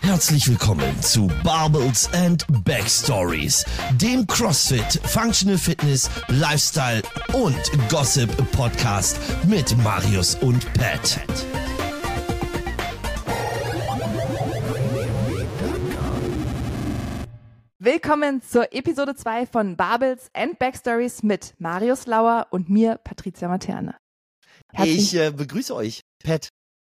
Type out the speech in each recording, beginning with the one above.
Herzlich willkommen zu Barbels and Backstories, dem CrossFit, Functional Fitness, Lifestyle und Gossip Podcast mit Marius und Pat. Willkommen zur Episode 2 von Barbels and Backstories mit Marius Lauer und mir, Patricia Materne. Herzlich ich äh, begrüße euch, Pat.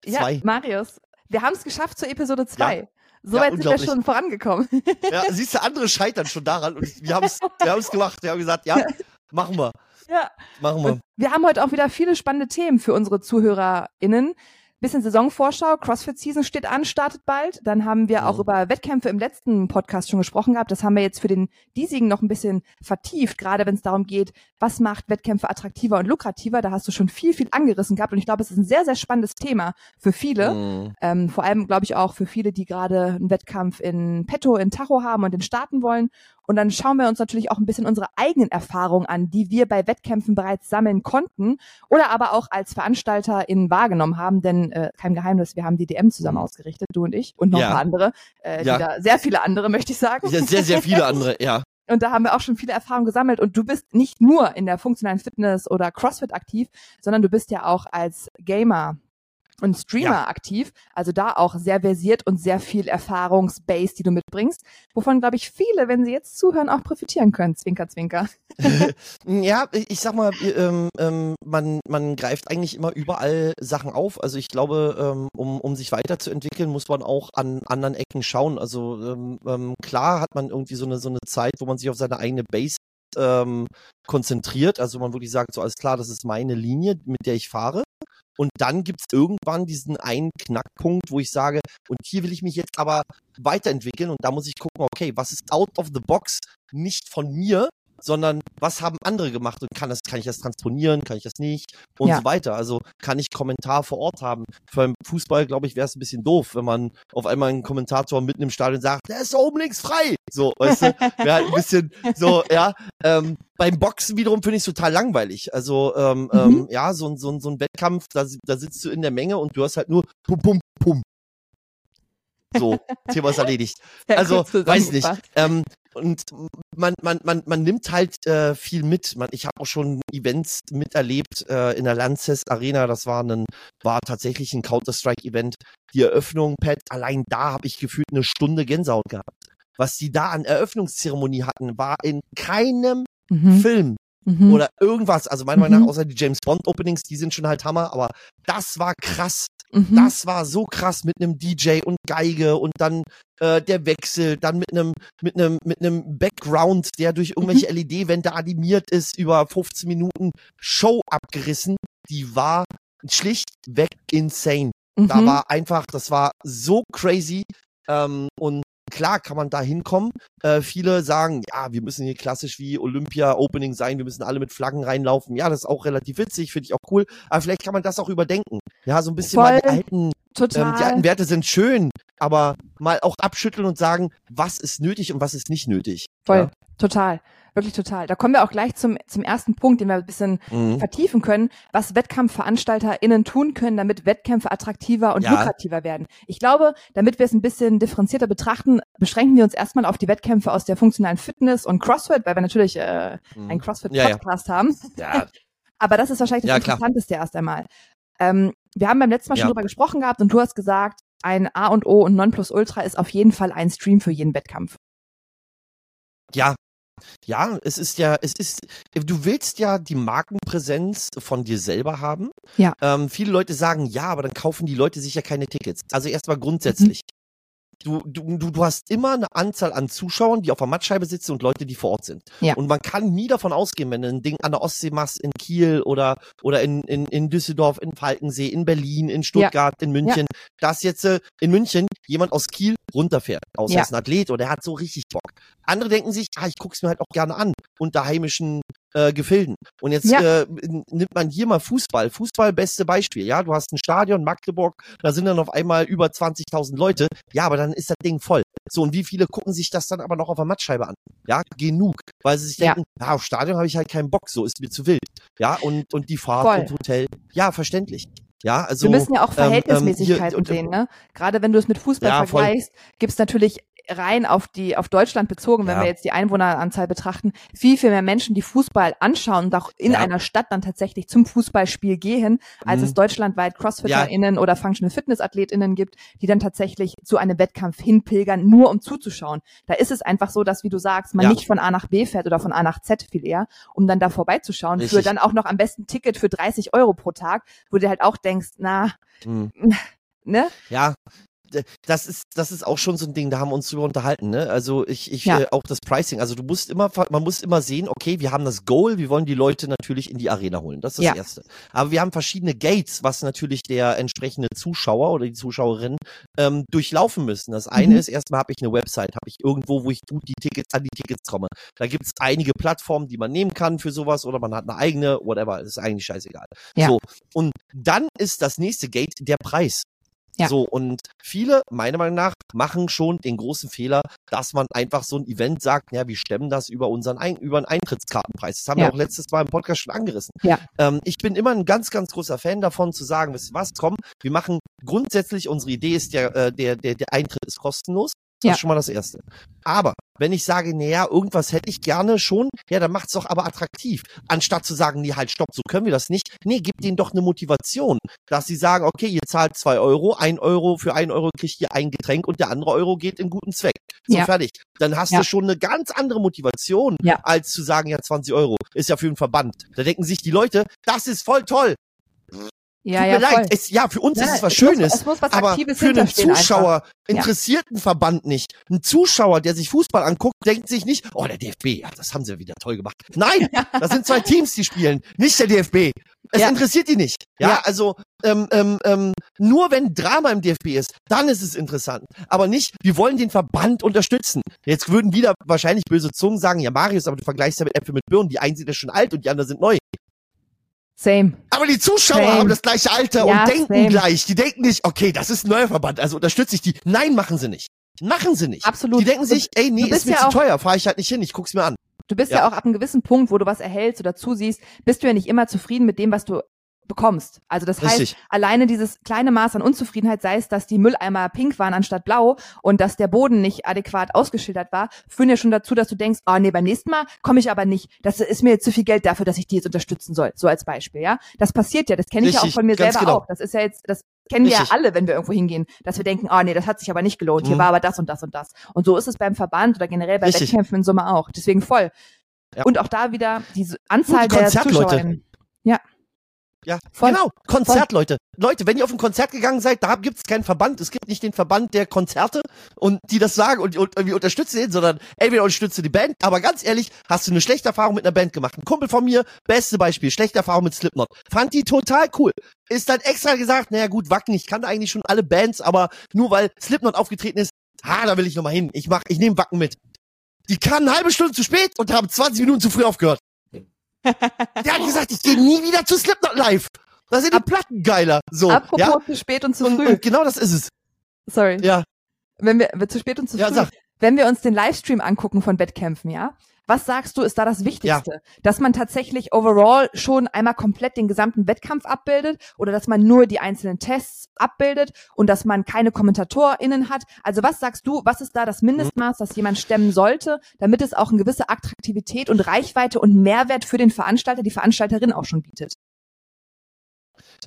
Zwei. Ja, Marius, wir haben es geschafft zur Episode 2. Ja. Soweit ja, sind wir schon vorangekommen. Ja, siehst du, andere scheitern schon daran und wir haben es wir haben's gemacht. Wir haben gesagt, ja, machen wir. Ja. Machen wir. Und wir haben heute auch wieder viele spannende Themen für unsere ZuhörerInnen. Bisschen Saisonvorschau, CrossFit Season steht an, startet bald. Dann haben wir auch über Wettkämpfe im letzten Podcast schon gesprochen gehabt. Das haben wir jetzt für den diesigen noch ein bisschen vertieft, gerade wenn es darum geht, was macht Wettkämpfe attraktiver und lukrativer. Da hast du schon viel, viel angerissen gehabt und ich glaube, es ist ein sehr, sehr spannendes Thema für viele. Mhm. Ähm, vor allem, glaube ich, auch für viele, die gerade einen Wettkampf in Petto, in Tacho haben und den starten wollen. Und dann schauen wir uns natürlich auch ein bisschen unsere eigenen Erfahrungen an, die wir bei Wettkämpfen bereits sammeln konnten oder aber auch als VeranstalterInnen wahrgenommen haben, denn äh, kein Geheimnis, wir haben die DM zusammen mhm. ausgerichtet, du und ich und noch ja. ein paar andere, äh, ja. wieder, sehr viele andere, möchte ich sagen. Ja, sehr, sehr viele andere, ja. Und da haben wir auch schon viele Erfahrungen gesammelt. Und du bist nicht nur in der funktionalen Fitness oder CrossFit aktiv, sondern du bist ja auch als Gamer und Streamer ja. aktiv, also da auch sehr versiert und sehr viel Erfahrungsbase, die du mitbringst, wovon, glaube ich, viele, wenn sie jetzt zuhören, auch profitieren können. Zwinker, zwinker. ja, ich sag mal, ähm, ähm, man, man greift eigentlich immer überall Sachen auf. Also ich glaube, ähm, um, um sich weiterzuentwickeln, muss man auch an anderen Ecken schauen. Also ähm, ähm, klar hat man irgendwie so eine, so eine Zeit, wo man sich auf seine eigene Base ähm, konzentriert. Also man wirklich sagt, so alles klar, das ist meine Linie, mit der ich fahre. Und dann gibt's irgendwann diesen einen Knackpunkt, wo ich sage, und hier will ich mich jetzt aber weiterentwickeln und da muss ich gucken, okay, was ist out of the box, nicht von mir, sondern was haben andere gemacht und kann das, kann ich das transponieren, kann ich das nicht und ja. so weiter. Also kann ich Kommentar vor Ort haben. Einen Fußball, glaube ich, wäre es ein bisschen doof, wenn man auf einmal einen Kommentator mitten im Stadion sagt, der ist oben links frei. So, weißt du, wäre halt ein bisschen so, ja. Ähm, beim Boxen wiederum finde ich es total langweilig. Also, ähm, mhm. ähm, ja, so, so, so ein Wettkampf, da, da sitzt du in der Menge und du hast halt nur pum, pum, pum, so, Thema ist erledigt. Also, weiß nicht. Ähm, und man, man, man, man nimmt halt äh, viel mit. Man, ich habe auch schon Events miterlebt äh, in der Lanxess Arena. Das war, ein, war tatsächlich ein Counter-Strike-Event. Die Eröffnung, Pat, allein da habe ich gefühlt eine Stunde Gänsehaut gehabt. Was die da an Eröffnungszeremonie hatten, war in keinem mhm. Film Mhm. Oder irgendwas. Also meiner Meinung nach, mhm. außer die James Bond Openings, die sind schon halt Hammer, aber das war krass. Mhm. Das war so krass mit einem DJ und Geige und dann äh, der Wechsel, dann mit einem mit einem mit einem Background, der durch irgendwelche mhm. LED-Wände animiert ist, über 15 Minuten Show abgerissen. Die war schlichtweg insane. Da mhm. war einfach, das war so crazy. Ähm, und klar kann man da hinkommen. Äh, viele sagen, ja, wir müssen hier klassisch wie Olympia Opening sein, wir müssen alle mit Flaggen reinlaufen. Ja, das ist auch relativ witzig, finde ich auch cool. Aber vielleicht kann man das auch überdenken. Ja, so ein bisschen Voll. mal die alten, ähm, die alten Werte sind schön, aber mal auch abschütteln und sagen, was ist nötig und was ist nicht nötig. Voll, ja? total. Wirklich total. Da kommen wir auch gleich zum, zum ersten Punkt, den wir ein bisschen mhm. vertiefen können, was WettkampfveranstalterInnen tun können, damit Wettkämpfe attraktiver und ja. lukrativer werden. Ich glaube, damit wir es ein bisschen differenzierter betrachten, beschränken wir uns erstmal auf die Wettkämpfe aus der funktionalen Fitness und CrossFit, weil wir natürlich äh, mhm. einen CrossFit-Podcast ja, ja. haben. Ja. Aber das ist wahrscheinlich das Interessanteste erst einmal. Ähm, wir haben beim letzten Mal schon drüber gesprochen gehabt und du hast gesagt, ein A und O und Nonplusultra ist auf jeden Fall ein Stream für jeden Wettkampf. Ja, ja, es ist ja, es ist, du willst ja die Markenpräsenz von dir selber haben. Ja. Ähm, viele Leute sagen, ja, aber dann kaufen die Leute sich ja keine Tickets. Also erstmal grundsätzlich. Du, du, du hast immer eine Anzahl an Zuschauern, die auf der Mattscheibe sitzen und Leute, die vor Ort sind. Ja. Und man kann nie davon ausgehen, wenn du ein Ding an der Ostsee machst, in Kiel oder, oder in, in, in Düsseldorf, in Falkensee, in Berlin, in Stuttgart, ja. in München, ja. dass jetzt äh, in München jemand aus Kiel runterfährt, außer ja. ist ein Athlet oder der hat so richtig Bock. Andere denken sich, ah, ich guck's mir halt auch gerne an, unter heimischen äh, Gefilden. Und jetzt ja. äh, nimmt man hier mal Fußball. Fußball, beste Beispiel. Ja, du hast ein Stadion, Magdeburg, da sind dann auf einmal über 20.000 Leute. Ja, aber dann ist das Ding voll. So, und wie viele gucken sich das dann aber noch auf der Mattscheibe an? Ja, genug. Weil sie sich ja. denken, ja, auf Stadion habe ich halt keinen Bock, so ist mir zu wild. Ja, und, und die Fahrt voll. und Hotel. Ja, verständlich. Ja, also wir müssen ja auch Verhältnismäßigkeiten ähm, hier, sehen, ne? Gerade wenn du es mit Fußball ja, vergleichst, gibt's natürlich rein auf die auf Deutschland bezogen, wenn ja. wir jetzt die Einwohneranzahl betrachten, viel viel mehr Menschen, die Fußball anschauen und auch in ja. einer Stadt dann tatsächlich zum Fußballspiel gehen, als mhm. es deutschlandweit Crossfitter*innen ja. oder Functional Fitness AthletInnen gibt, die dann tatsächlich zu einem Wettkampf hinpilgern, nur um zuzuschauen. Da ist es einfach so, dass wie du sagst, man nicht von A nach B fährt oder von A nach Z viel eher, um dann da vorbeizuschauen, Richtig. für dann auch noch am besten Ticket für 30 Euro pro Tag, wo du halt auch denkst, na, mhm. ne? Ja, das ist, das ist auch schon so ein Ding, da haben wir uns drüber unterhalten, ne? Also ich, ich, ja. äh, auch das Pricing. Also du musst immer, man muss immer sehen, okay, wir haben das Goal, wir wollen die Leute natürlich in die Arena holen. Das ist das ja. Erste. Aber wir haben verschiedene Gates, was natürlich der entsprechende Zuschauer oder die Zuschauerin ähm, durchlaufen müssen. Das eine mhm. ist, erstmal habe ich eine Website, habe ich irgendwo, wo ich gut die Tickets, an die Tickets komme. Da gibt es einige Plattformen, die man nehmen kann für sowas oder man hat eine eigene, whatever, ist eigentlich scheißegal. Ja. So. Und dann ist das nächste Gate der Preis. Ja. So, und viele, meiner Meinung nach, machen schon den großen Fehler, dass man einfach so ein Event sagt, ja, wir stemmen das über unseren Ein über einen Eintrittskartenpreis. Das haben ja. wir auch letztes Mal im Podcast schon angerissen. Ja. Ähm, ich bin immer ein ganz, ganz großer Fan davon zu sagen, wisst ihr was, komm, wir machen grundsätzlich, unsere Idee ist, der, äh, der, der, der Eintritt ist kostenlos. Das ja. ist schon mal das Erste. Aber wenn ich sage, naja, irgendwas hätte ich gerne schon, ja, dann macht's doch aber attraktiv. Anstatt zu sagen, nee, halt, stopp, so können wir das nicht. Nee, gib denen doch eine Motivation, dass sie sagen, okay, ihr zahlt zwei Euro, ein Euro, für ein Euro kriegt ihr ein Getränk und der andere Euro geht in guten Zweck. So, ja. fertig. Dann hast ja. du schon eine ganz andere Motivation, ja. als zu sagen, ja, 20 Euro ist ja für einen Verband. Da denken sich die Leute, das ist voll toll. Ja, Tut ja, mir leid. Es, ja, für uns ja, ist es was Schönes, muss, es muss was aber für einen Zuschauer einfach. interessiert ein Verband nicht. Ein Zuschauer, der sich Fußball anguckt, denkt sich nicht, oh, der DFB, ja, das haben sie wieder toll gemacht. Nein, das sind zwei Teams, die spielen, nicht der DFB. Es ja. interessiert die nicht. Ja, ja. also ähm, ähm, ähm, nur wenn Drama im DFB ist, dann ist es interessant. Aber nicht, wir wollen den Verband unterstützen. Jetzt würden wieder wahrscheinlich böse Zungen sagen, ja Marius, aber du vergleichst ja mit Äpfel mit Birnen. Die einen sind ja schon alt und die anderen sind neu. Same. Aber die Zuschauer same. haben das gleiche Alter ja, und denken same. gleich. Die denken nicht, okay, das ist ein neuer Verband, also unterstütze ich die. Nein, machen sie nicht. Machen sie nicht. Absolut. Die denken sich, ey, nee, ist mir ja zu teuer, fahre ich halt nicht hin, ich guck's mir an. Du bist ja. ja auch ab einem gewissen Punkt, wo du was erhältst oder zusiehst, bist du ja nicht immer zufrieden mit dem, was du bekommst. Also das heißt, Richtig. alleine dieses kleine Maß an Unzufriedenheit, sei es, dass die Mülleimer pink waren anstatt blau und dass der Boden nicht adäquat ausgeschildert war, führen ja schon dazu, dass du denkst, oh nee, beim nächsten Mal komme ich aber nicht. Das ist mir jetzt zu viel Geld dafür, dass ich die jetzt unterstützen soll. So als Beispiel, ja. Das passiert ja, das kenne ich ja auch von mir selber genau. auch. Das ist ja jetzt, das kennen wir ja alle, wenn wir irgendwo hingehen, dass wir denken, oh nee, das hat sich aber nicht gelohnt. Hier mhm. war aber das und das und das. Und so ist es beim Verband oder generell bei Richtig. Wettkämpfen in Summe auch. Deswegen voll. Ja. Und auch da wieder diese Anzahl Gut, der Zuschauer. Ja. Ja, Voll. genau. Konzert, Voll. Leute. Leute, wenn ihr auf ein Konzert gegangen seid, da gibt's keinen Verband. Es gibt nicht den Verband der Konzerte und die das sagen und, und irgendwie unterstützen den, sondern entweder unterstütze die Band. Aber ganz ehrlich, hast du eine schlechte Erfahrung mit einer Band gemacht? Ein Kumpel von mir, beste Beispiel, schlechte Erfahrung mit Slipknot. Fand die total cool. Ist dann extra gesagt, naja gut, Wacken, ich kannte eigentlich schon alle Bands, aber nur weil Slipknot aufgetreten ist, ha, da will ich nochmal hin. Ich mach, ich nehme Wacken mit. Die kamen eine halbe Stunde zu spät und haben 20 Minuten zu früh aufgehört. Der hat gesagt, ich gehe nie wieder zu Slipknot live. Da sind die Ab Platten geiler. So, Apropos ja? zu spät und zu früh. Und, und genau das ist es. Sorry. Ja. Wenn wir, zu spät und zu ja, früh. Sag. Wenn wir uns den Livestream angucken von Wettkämpfen, ja, was sagst du, ist da das Wichtigste? Ja. Dass man tatsächlich overall schon einmal komplett den gesamten Wettkampf abbildet oder dass man nur die einzelnen Tests abbildet und dass man keine KommentatorInnen hat? Also was sagst du, was ist da das Mindestmaß, das jemand stemmen sollte, damit es auch eine gewisse Attraktivität und Reichweite und Mehrwert für den Veranstalter, die Veranstalterin auch schon bietet?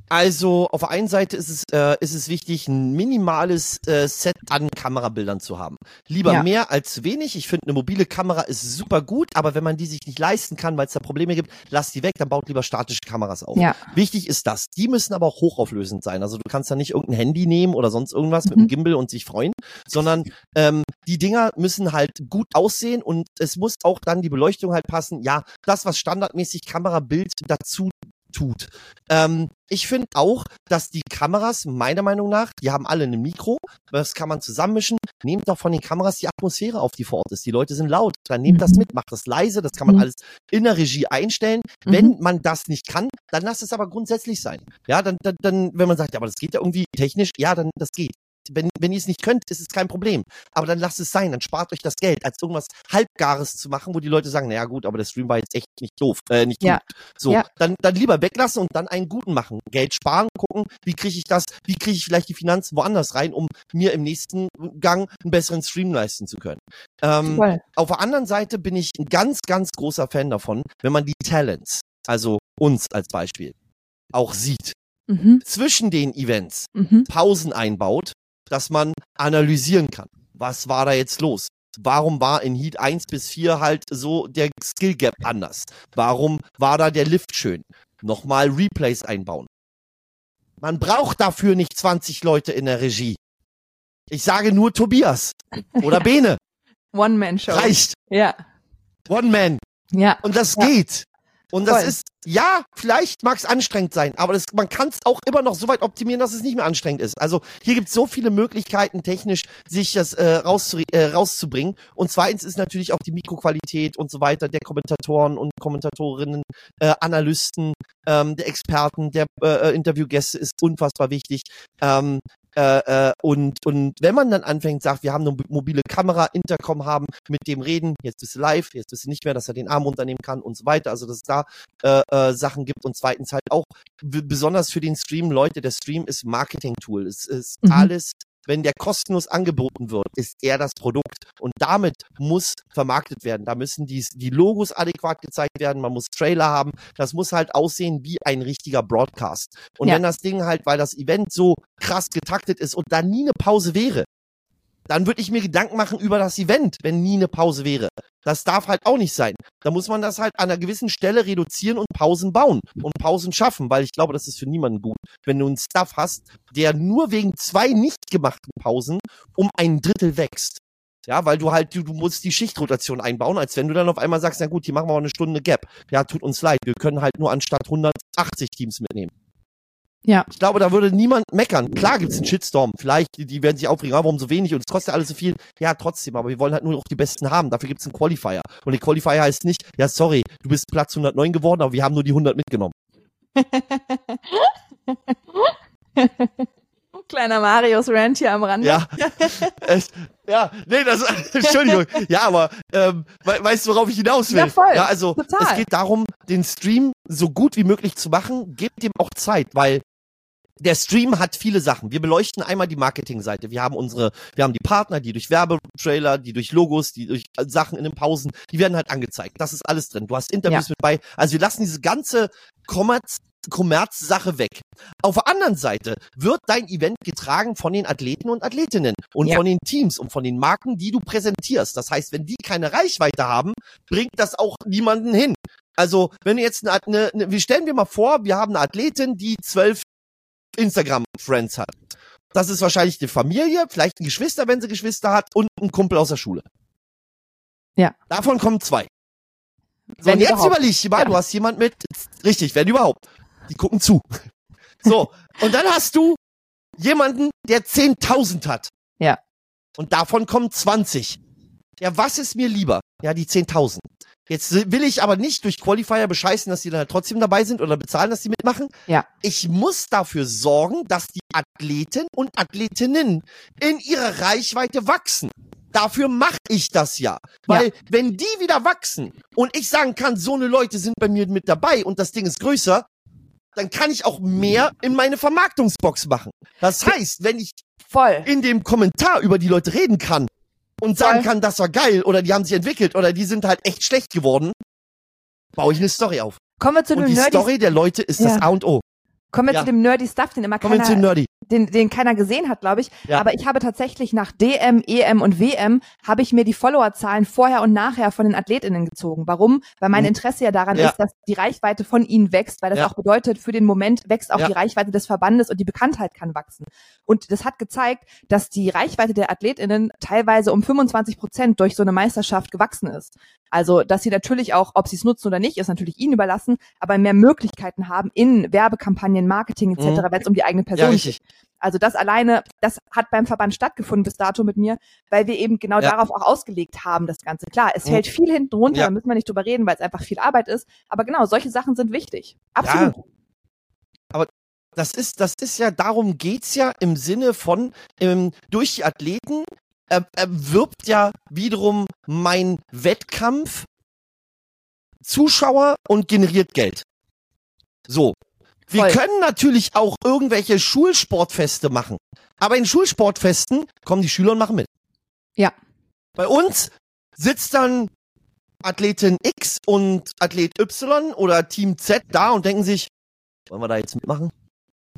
Also auf der einen Seite ist es, äh, ist es wichtig, ein minimales äh, Set an Kamerabildern zu haben. Lieber ja. mehr als wenig. Ich finde, eine mobile Kamera ist super gut, aber wenn man die sich nicht leisten kann, weil es da Probleme gibt, lass die weg, dann baut lieber statische Kameras auf. Ja. Wichtig ist das. Die müssen aber auch hochauflösend sein. Also du kannst da nicht irgendein Handy nehmen oder sonst irgendwas mhm. mit einem Gimbal und sich freuen, sondern ähm, die Dinger müssen halt gut aussehen und es muss auch dann die Beleuchtung halt passen. Ja, das, was standardmäßig Kamerabild dazu tut. Ähm, ich finde auch, dass die Kameras, meiner Meinung nach, die haben alle ein Mikro, das kann man zusammenmischen. Nehmt doch von den Kameras die Atmosphäre auf, die vor Ort ist. Die Leute sind laut, dann nehmt das mhm. mit, macht das leise, das kann man mhm. alles in der Regie einstellen. Mhm. Wenn man das nicht kann, dann lasst es aber grundsätzlich sein. Ja, dann, dann, dann, wenn man sagt, ja, aber das geht ja irgendwie technisch, ja, dann das geht. Wenn, wenn ihr es nicht könnt, ist es kein Problem. Aber dann lasst es sein, dann spart euch das Geld, als irgendwas Halbgares zu machen, wo die Leute sagen, naja gut, aber der Stream war jetzt echt nicht doof, äh, nicht ja. gut. So, ja. dann, dann lieber weglassen und dann einen guten machen. Geld sparen, gucken, wie kriege ich das, wie kriege ich vielleicht die Finanzen woanders rein, um mir im nächsten Gang einen besseren Stream leisten zu können. Ähm, auf der anderen Seite bin ich ein ganz, ganz großer Fan davon, wenn man die Talents, also uns als Beispiel, auch sieht. Mhm. Zwischen den Events mhm. Pausen einbaut, dass man analysieren kann. Was war da jetzt los? Warum war in Heat 1 bis 4 halt so der Skill Gap anders? Warum war da der Lift schön? Nochmal Replays einbauen. Man braucht dafür nicht 20 Leute in der Regie. Ich sage nur Tobias oder Bene. One-Man-Show. Reicht. Ja. One-Man. Ja. Und das ja. geht. Und das Voll. ist, ja, vielleicht mag es anstrengend sein, aber das, man kann es auch immer noch so weit optimieren, dass es nicht mehr anstrengend ist. Also hier gibt es so viele Möglichkeiten, technisch sich das äh, rauszu äh, rauszubringen. Und zweitens ist natürlich auch die Mikroqualität und so weiter der Kommentatoren und Kommentatorinnen, äh, Analysten, ähm, der Experten, der äh, Interviewgäste ist unfassbar wichtig. Ähm, äh, äh, und, und wenn man dann anfängt, sagt, wir haben eine mobile Kamera, Intercom haben, mit dem reden, jetzt bist du live, jetzt bist du nicht mehr, dass er den Arm runternehmen kann und so weiter. Also dass es da äh, äh, Sachen gibt und zweitens halt auch besonders für den Stream, Leute, der Stream ist Marketing-Tool. Es ist mhm. alles wenn der kostenlos angeboten wird, ist er das Produkt. Und damit muss vermarktet werden. Da müssen die, die Logos adäquat gezeigt werden. Man muss Trailer haben. Das muss halt aussehen wie ein richtiger Broadcast. Und ja. wenn das Ding halt, weil das Event so krass getaktet ist und da nie eine Pause wäre, dann würde ich mir Gedanken machen über das Event, wenn nie eine Pause wäre. Das darf halt auch nicht sein. Da muss man das halt an einer gewissen Stelle reduzieren und Pausen bauen und Pausen schaffen, weil ich glaube, das ist für niemanden gut, wenn du einen Staff hast, der nur wegen zwei nicht gemachten Pausen um ein Drittel wächst. Ja, weil du halt, du, du musst die Schichtrotation einbauen, als wenn du dann auf einmal sagst, na gut, hier machen wir mal eine Stunde Gap. Ja, tut uns leid, wir können halt nur anstatt 180 Teams mitnehmen. Ja. Ich glaube, da würde niemand meckern. Klar gibt's einen Shitstorm. Vielleicht, die, die werden sich aufregen, ah, warum so wenig und es kostet alles so viel. Ja, trotzdem, aber wir wollen halt nur noch die Besten haben. Dafür gibt's einen Qualifier. Und der Qualifier heißt nicht, ja, sorry, du bist Platz 109 geworden, aber wir haben nur die 100 mitgenommen. Kleiner Marius Rant hier am Rande. Ja, es, ja, nee, das, Entschuldigung. Ja, aber ähm, weißt du, worauf ich hinaus will? Ja, voll. Ja, also Total. es geht darum, den Stream so gut wie möglich zu machen. Gebt ihm auch Zeit, weil der Stream hat viele Sachen. Wir beleuchten einmal die Marketingseite. Wir haben unsere, wir haben die Partner, die durch Werbetrailer, die durch Logos, die durch Sachen in den Pausen, die werden halt angezeigt. Das ist alles drin. Du hast Interviews ja. mit bei. Also wir lassen diese ganze Kommerz Kommerzsache weg. Auf der anderen Seite wird dein Event getragen von den Athleten und Athletinnen und ja. von den Teams und von den Marken, die du präsentierst. Das heißt, wenn die keine Reichweite haben, bringt das auch niemanden hin. Also, wenn du jetzt eine, eine, eine wir stellen wir mal vor, wir haben eine Athletin, die zwölf Instagram-Friends hat. Das ist wahrscheinlich eine Familie, vielleicht ein Geschwister, wenn sie Geschwister hat, und ein Kumpel aus der Schule. Ja. Davon kommen zwei. So, wenn und jetzt überleg dir mal, ja. du hast jemand mit, richtig, wenn überhaupt. Die gucken zu. So, und dann hast du jemanden, der 10.000 hat. Ja. Und davon kommen 20. Ja, was ist mir lieber? Ja, die 10.000. Jetzt will ich aber nicht durch Qualifier bescheißen, dass die dann halt trotzdem dabei sind oder bezahlen, dass die mitmachen. Ja. Ich muss dafür sorgen, dass die Athleten und Athletinnen in ihrer Reichweite wachsen. Dafür mache ich das ja. Weil ja. wenn die wieder wachsen und ich sagen kann, so eine Leute sind bei mir mit dabei und das Ding ist größer, dann kann ich auch mehr in meine Vermarktungsbox machen. Das heißt, wenn ich Voll. in dem Kommentar über die Leute reden kann, und sagen kann, das war geil oder die haben sich entwickelt oder die sind halt echt schlecht geworden, baue ich eine Story auf. Kommen wir zu und die Nerdy Story der Leute ist ja. das A und O. Kommen wir ja. zu dem nerdy Stuff, den immer Kommen keiner, nerdy. Den, den keiner gesehen hat, glaube ich. Ja. Aber ich habe tatsächlich nach DM, EM und WM habe ich mir die Followerzahlen vorher und nachher von den AthletInnen gezogen. Warum? Weil mein mhm. Interesse ja daran ja. ist, dass die Reichweite von ihnen wächst, weil das auch bedeutet, für den Moment wächst auch die Reichweite des Verbandes und die Bekanntheit kann wachsen. Und das hat gezeigt, dass die Reichweite der AthletInnen teilweise um 25 Prozent durch so eine Meisterschaft gewachsen ist. Also, dass sie natürlich auch, ob sie es nutzen oder nicht, ist natürlich ihnen überlassen, aber mehr Möglichkeiten haben in Werbekampagnen, Marketing etc., mhm. wenn es um die eigene Person ja, geht. Also das alleine, das hat beim Verband stattgefunden bis dato mit mir, weil wir eben genau ja. darauf auch ausgelegt haben, das Ganze. Klar, es mhm. fällt viel hinten runter, ja. da müssen wir nicht drüber reden, weil es einfach viel Arbeit ist. Aber genau, solche Sachen sind wichtig. Absolut. Ja. Aber das ist, das ist ja, darum geht's ja im Sinne von, ähm, durch die Athleten er, erwirbt ja wiederum mein Wettkampf Zuschauer und generiert Geld. So. Wir können natürlich auch irgendwelche Schulsportfeste machen. Aber in Schulsportfesten kommen die Schüler und machen mit. Ja. Bei uns sitzt dann Athletin X und Athlet Y oder Team Z da und denken sich, wollen wir da jetzt mitmachen?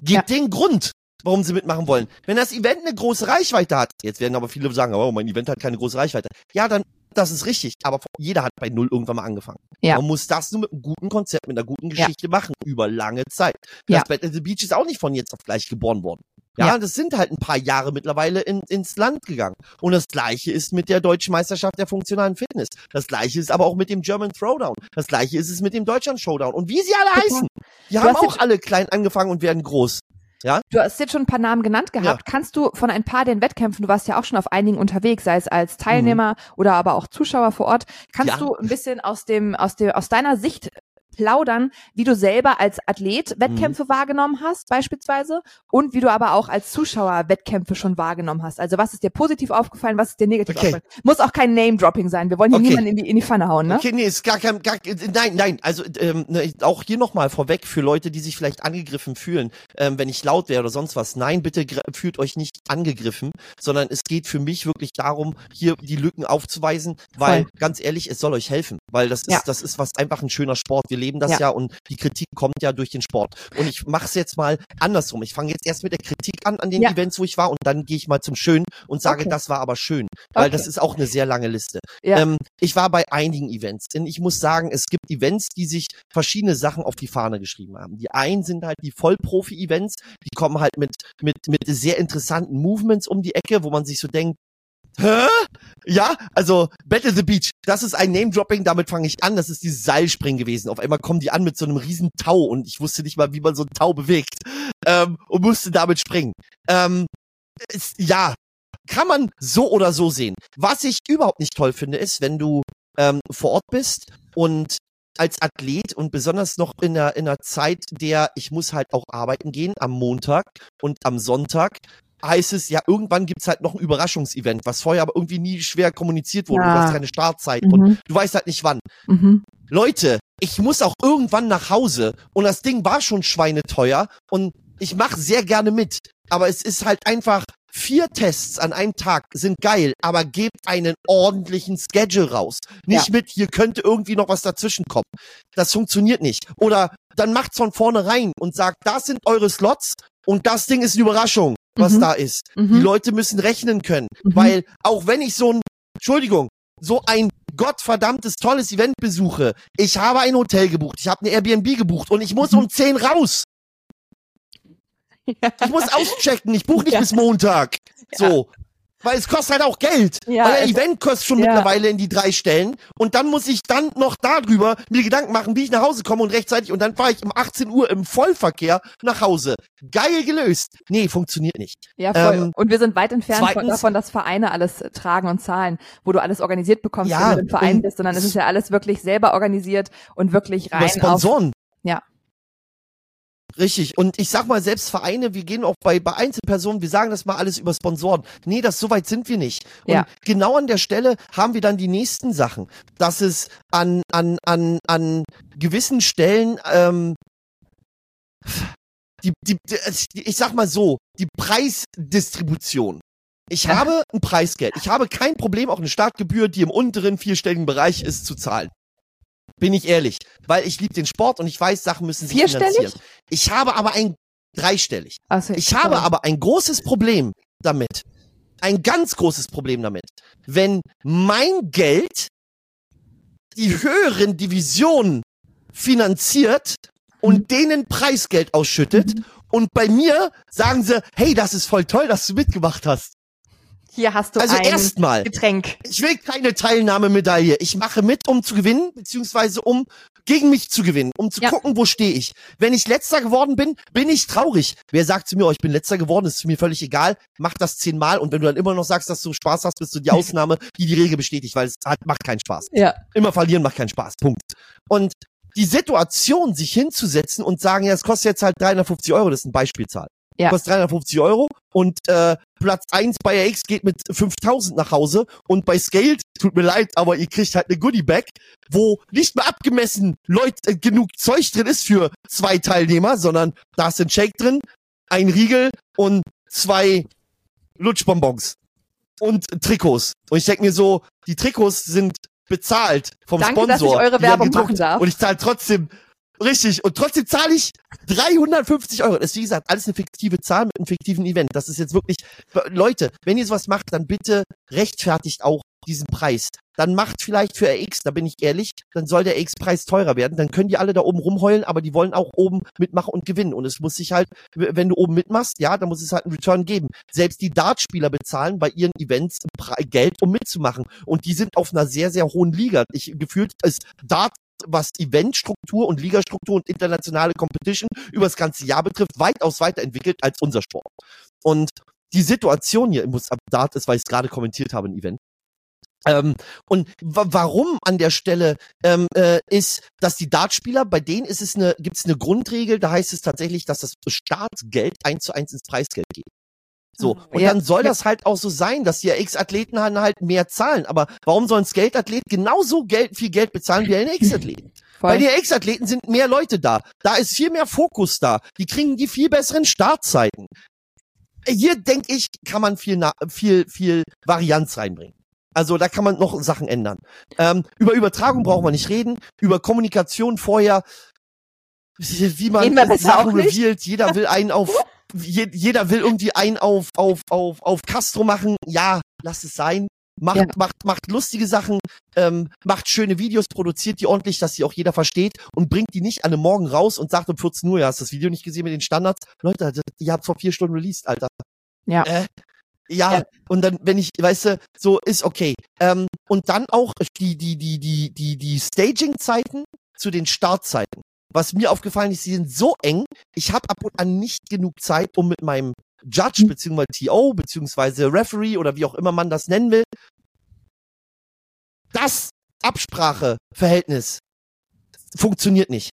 Gibt ja. den Grund, warum sie mitmachen wollen. Wenn das Event eine große Reichweite hat, jetzt werden aber viele sagen, oh, mein Event hat keine große Reichweite. Ja, dann das ist richtig, aber jeder hat bei Null irgendwann mal angefangen. Ja. Man muss das nur mit einem guten Konzept, mit einer guten Geschichte ja. machen, über lange Zeit. Das ja. Battle the Beach ist auch nicht von jetzt auf gleich geboren worden. Ja, ja, das sind halt ein paar Jahre mittlerweile in, ins Land gegangen. Und das gleiche ist mit der Deutschen Meisterschaft der funktionalen Fitness. Das gleiche ist aber auch mit dem German Throwdown. Das gleiche ist es mit dem Deutschland Showdown. Und wie sie alle heißen. Die haben auch alle klein angefangen und werden groß. Ja? Du hast jetzt schon ein paar Namen genannt gehabt. Ja. Kannst du von ein paar den Wettkämpfen, du warst ja auch schon auf einigen unterwegs, sei es als Teilnehmer mhm. oder aber auch Zuschauer vor Ort, kannst ja. du ein bisschen aus dem, aus dem, aus deiner Sicht plaudern, wie du selber als Athlet Wettkämpfe mhm. wahrgenommen hast, beispielsweise, und wie du aber auch als Zuschauer Wettkämpfe schon wahrgenommen hast. Also was ist dir positiv aufgefallen, was ist dir negativ okay. aufgefallen? Muss auch kein Name-Dropping sein. Wir wollen hier okay. niemanden in die, in die Pfanne hauen, ne? Okay, nee, ist gar kein, gar, nein, nein, also ähm, ne, auch hier nochmal vorweg für Leute, die sich vielleicht angegriffen fühlen, ähm, wenn ich laut wäre oder sonst was. Nein, bitte fühlt euch nicht angegriffen, sondern es geht für mich wirklich darum, hier die Lücken aufzuweisen, weil Voll. ganz ehrlich, es soll euch helfen, weil das ist, ja. das ist was einfach ein schöner Sport. Wir leben das ja. ja, und die Kritik kommt ja durch den Sport. Und ich mache es jetzt mal andersrum. Ich fange jetzt erst mit der Kritik an an den ja. Events, wo ich war und dann gehe ich mal zum Schönen und sage, okay. das war aber schön, weil okay. das ist auch eine sehr lange Liste. Ja. Ähm, ich war bei einigen Events und ich muss sagen, es gibt Events, die sich verschiedene Sachen auf die Fahne geschrieben haben. Die einen sind halt die Vollprofi-Events, die kommen halt mit, mit, mit sehr interessanten Movements um die Ecke, wo man sich so denkt, Hä? Ja, also Battle the Beach, das ist ein Name-Dropping, damit fange ich an. Das ist dieses Seilspringen gewesen. Auf einmal kommen die an mit so einem riesen Tau und ich wusste nicht mal, wie man so ein Tau bewegt ähm, und musste damit springen. Ähm, ist, ja, kann man so oder so sehen. Was ich überhaupt nicht toll finde, ist, wenn du ähm, vor Ort bist und als Athlet und besonders noch in der, in der Zeit der, ich muss halt auch arbeiten gehen am Montag und am Sonntag heißt es, ja, irgendwann gibt's halt noch ein Überraschungsevent, was vorher aber irgendwie nie schwer kommuniziert wurde. Ja. Du hast keine Startzeit mhm. und du weißt halt nicht wann. Mhm. Leute, ich muss auch irgendwann nach Hause und das Ding war schon schweineteuer und ich mache sehr gerne mit. Aber es ist halt einfach, vier Tests an einem Tag sind geil, aber gebt einen ordentlichen Schedule raus. Nicht ja. mit, hier könnte irgendwie noch was dazwischen kommen. Das funktioniert nicht. Oder dann macht's von vornherein und sagt, das sind eure Slots und das Ding ist eine Überraschung was mhm. da ist. Mhm. Die Leute müssen rechnen können, mhm. weil auch wenn ich so ein, Entschuldigung, so ein gottverdammtes tolles Event besuche, ich habe ein Hotel gebucht, ich habe eine Airbnb gebucht und ich muss mhm. um 10 raus. Ja. Ich muss auschecken, ich buche nicht ja. bis Montag. So. Weil es kostet halt auch Geld. Ja, weil ein Event kostet schon ja. mittlerweile in die drei Stellen. Und dann muss ich dann noch darüber mir Gedanken machen, wie ich nach Hause komme und rechtzeitig. Und dann fahre ich um 18 Uhr im Vollverkehr nach Hause. Geil gelöst. Nee, funktioniert nicht. Ja, voll. Ähm, und wir sind weit entfernt zweitens, davon, dass Vereine alles tragen und zahlen, wo du alles organisiert bekommst, ja, wenn du im Verein bist, sondern es ist ja alles wirklich selber organisiert und wirklich rein. Sponsoren. Auf, ja. Richtig. Und ich sag mal, selbst Vereine, wir gehen auch bei, bei Einzelpersonen, wir sagen das mal alles über Sponsoren. Nee, das so weit sind wir nicht. Und ja. genau an der Stelle haben wir dann die nächsten Sachen. Dass es an, an, an, an gewissen Stellen, ähm, die, die, die, ich sag mal so, die Preisdistribution. Ich habe ein Preisgeld. Ich habe kein Problem, auch eine Startgebühr, die im unteren vierstelligen Bereich ist, zu zahlen. Bin ich ehrlich. Weil ich liebe den Sport und ich weiß, Sachen müssen sich finanzieren. Ich habe aber ein dreistellig. Also, ich habe aber ein großes Problem damit. Ein ganz großes Problem damit. Wenn mein Geld die höheren Divisionen finanziert und mhm. denen Preisgeld ausschüttet mhm. und bei mir sagen sie, hey, das ist voll toll, dass du mitgemacht hast. Hier hast du also ein erstmal, Getränk. Ich will keine Teilnahmemedaille. Ich mache mit, um zu gewinnen, beziehungsweise um gegen mich zu gewinnen, um zu ja. gucken, wo stehe ich. Wenn ich letzter geworden bin, bin ich traurig. Wer sagt zu mir, oh, ich bin letzter geworden, ist mir völlig egal. Mach das zehnmal und wenn du dann immer noch sagst, dass du Spaß hast, bist du die Ausnahme, die die Regel bestätigt, weil es hat, macht keinen Spaß. Ja. Immer verlieren macht keinen Spaß. Punkt. Und die Situation, sich hinzusetzen und sagen, ja, es kostet jetzt halt 350 Euro, das ist ein Beispielzahl. Ja. Kostet 350 Euro und äh, Platz eins bei RX geht mit 5000 nach Hause und bei Scaled, tut mir leid, aber ihr kriegt halt eine Goodie-Bag, wo nicht mehr abgemessen Leute, äh, genug Zeug drin ist für zwei Teilnehmer, sondern da ist ein Shake drin, ein Riegel und zwei Lutschbonbons und Trikots. Und ich denke mir so, die Trikots sind bezahlt vom Danke, Sponsor. Dass ich eure Werbung machen darf. Und ich zahle trotzdem Richtig. Und trotzdem zahle ich 350 Euro. Das ist wie gesagt alles eine fiktive Zahl mit einem fiktiven Event. Das ist jetzt wirklich, Leute, wenn ihr sowas macht, dann bitte rechtfertigt auch diesen Preis. Dann macht vielleicht für RX, da bin ich ehrlich, dann soll der RX-Preis teurer werden. Dann können die alle da oben rumheulen, aber die wollen auch oben mitmachen und gewinnen. Und es muss sich halt, wenn du oben mitmachst, ja, dann muss es halt einen Return geben. Selbst die Dartspieler bezahlen bei ihren Events Geld, um mitzumachen. Und die sind auf einer sehr, sehr hohen Liga. Ich gefühlt ist Dart was Eventstruktur und Ligastruktur und internationale Competition über das ganze Jahr betrifft, weitaus weiterentwickelt als unser Sport. Und die Situation hier im Dart ist, weil ich es gerade kommentiert habe, ein Event. Ähm, und warum an der Stelle ähm, äh, ist, dass die Dartspieler, bei denen ist es eine, gibt es eine Grundregel, da heißt es tatsächlich, dass das Staatsgeld eins zu eins ins Preisgeld geht. So. Und ja. dann soll das halt auch so sein, dass die X-Athleten halt mehr zahlen. Aber warum sollen Skate-Athleten genauso Geld, viel Geld bezahlen wie ein X-Athleten? Bei den X-Athleten sind mehr Leute da. Da ist viel mehr Fokus da. Die kriegen die viel besseren Startzeiten. Hier, denke ich, kann man viel, viel, viel Varianz reinbringen. Also da kann man noch Sachen ändern. Ähm, über Übertragung brauchen wir nicht reden. Über Kommunikation vorher, wie man Sachen revealed. Jeder will einen auf je, jeder will irgendwie einen auf, auf, auf, auf Castro machen. Ja, lass es sein. Macht, ja. macht, macht lustige Sachen, ähm, macht schöne Videos, produziert die ordentlich, dass sie auch jeder versteht und bringt die nicht an einem Morgen raus und sagt um 14 Uhr, ja, hast das Video nicht gesehen mit den Standards? Leute, ihr habt vor vier Stunden released, Alter. Ja. Äh, ja, ja, und dann, wenn ich, weißt du, so ist okay. Ähm, und dann auch die, die, die, die, die, die Staging-Zeiten zu den Startzeiten was mir aufgefallen ist, sie sind so eng. Ich habe ab und an nicht genug Zeit, um mit meinem Judge mhm. beziehungsweise TO beziehungsweise Referee oder wie auch immer man das nennen will, das Abspracheverhältnis funktioniert nicht.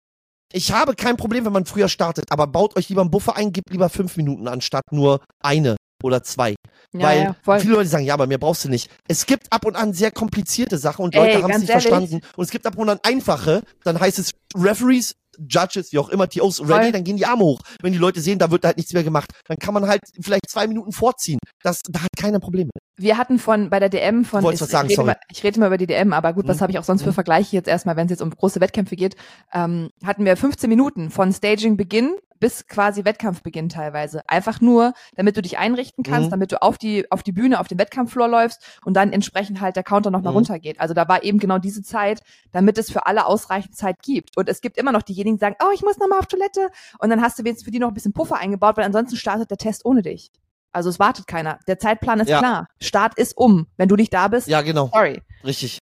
Ich habe kein Problem, wenn man früher startet, aber baut euch lieber einen Buffer ein, gebt lieber fünf Minuten anstatt nur eine oder zwei. Ja, Weil ja, viele Leute sagen, ja, aber mehr brauchst du nicht. Es gibt ab und an sehr komplizierte Sachen und Leute haben es nicht ehrlich? verstanden. Und es gibt ab und an einfache, dann heißt es Referees Judges, wie auch immer, TOs ready, dann gehen die Arme hoch. Wenn die Leute sehen, da wird halt nichts mehr gemacht, dann kann man halt vielleicht zwei Minuten vorziehen. Das, da hat keiner Probleme. Wir hatten von bei der DM von ich, sagen, ich, rede mal, ich rede mal über die DM, aber gut, was mhm. habe ich auch sonst für mhm. Vergleiche jetzt erstmal, wenn es jetzt um große Wettkämpfe geht, ähm, hatten wir 15 Minuten von Staging Beginn bis quasi Wettkampfbeginn teilweise. Einfach nur, damit du dich einrichten kannst, mhm. damit du auf die, auf die Bühne, auf den Wettkampffloor läufst und dann entsprechend halt der Counter nochmal mhm. runtergeht. Also da war eben genau diese Zeit, damit es für alle ausreichend Zeit gibt. Und es gibt immer noch diejenigen, die sagen, oh, ich muss nochmal auf Toilette. Und dann hast du jetzt für die noch ein bisschen Puffer eingebaut, weil ansonsten startet der Test ohne dich. Also es wartet keiner. Der Zeitplan ist ja. klar. Start ist um. Wenn du nicht da bist, ja, genau. sorry. Richtig.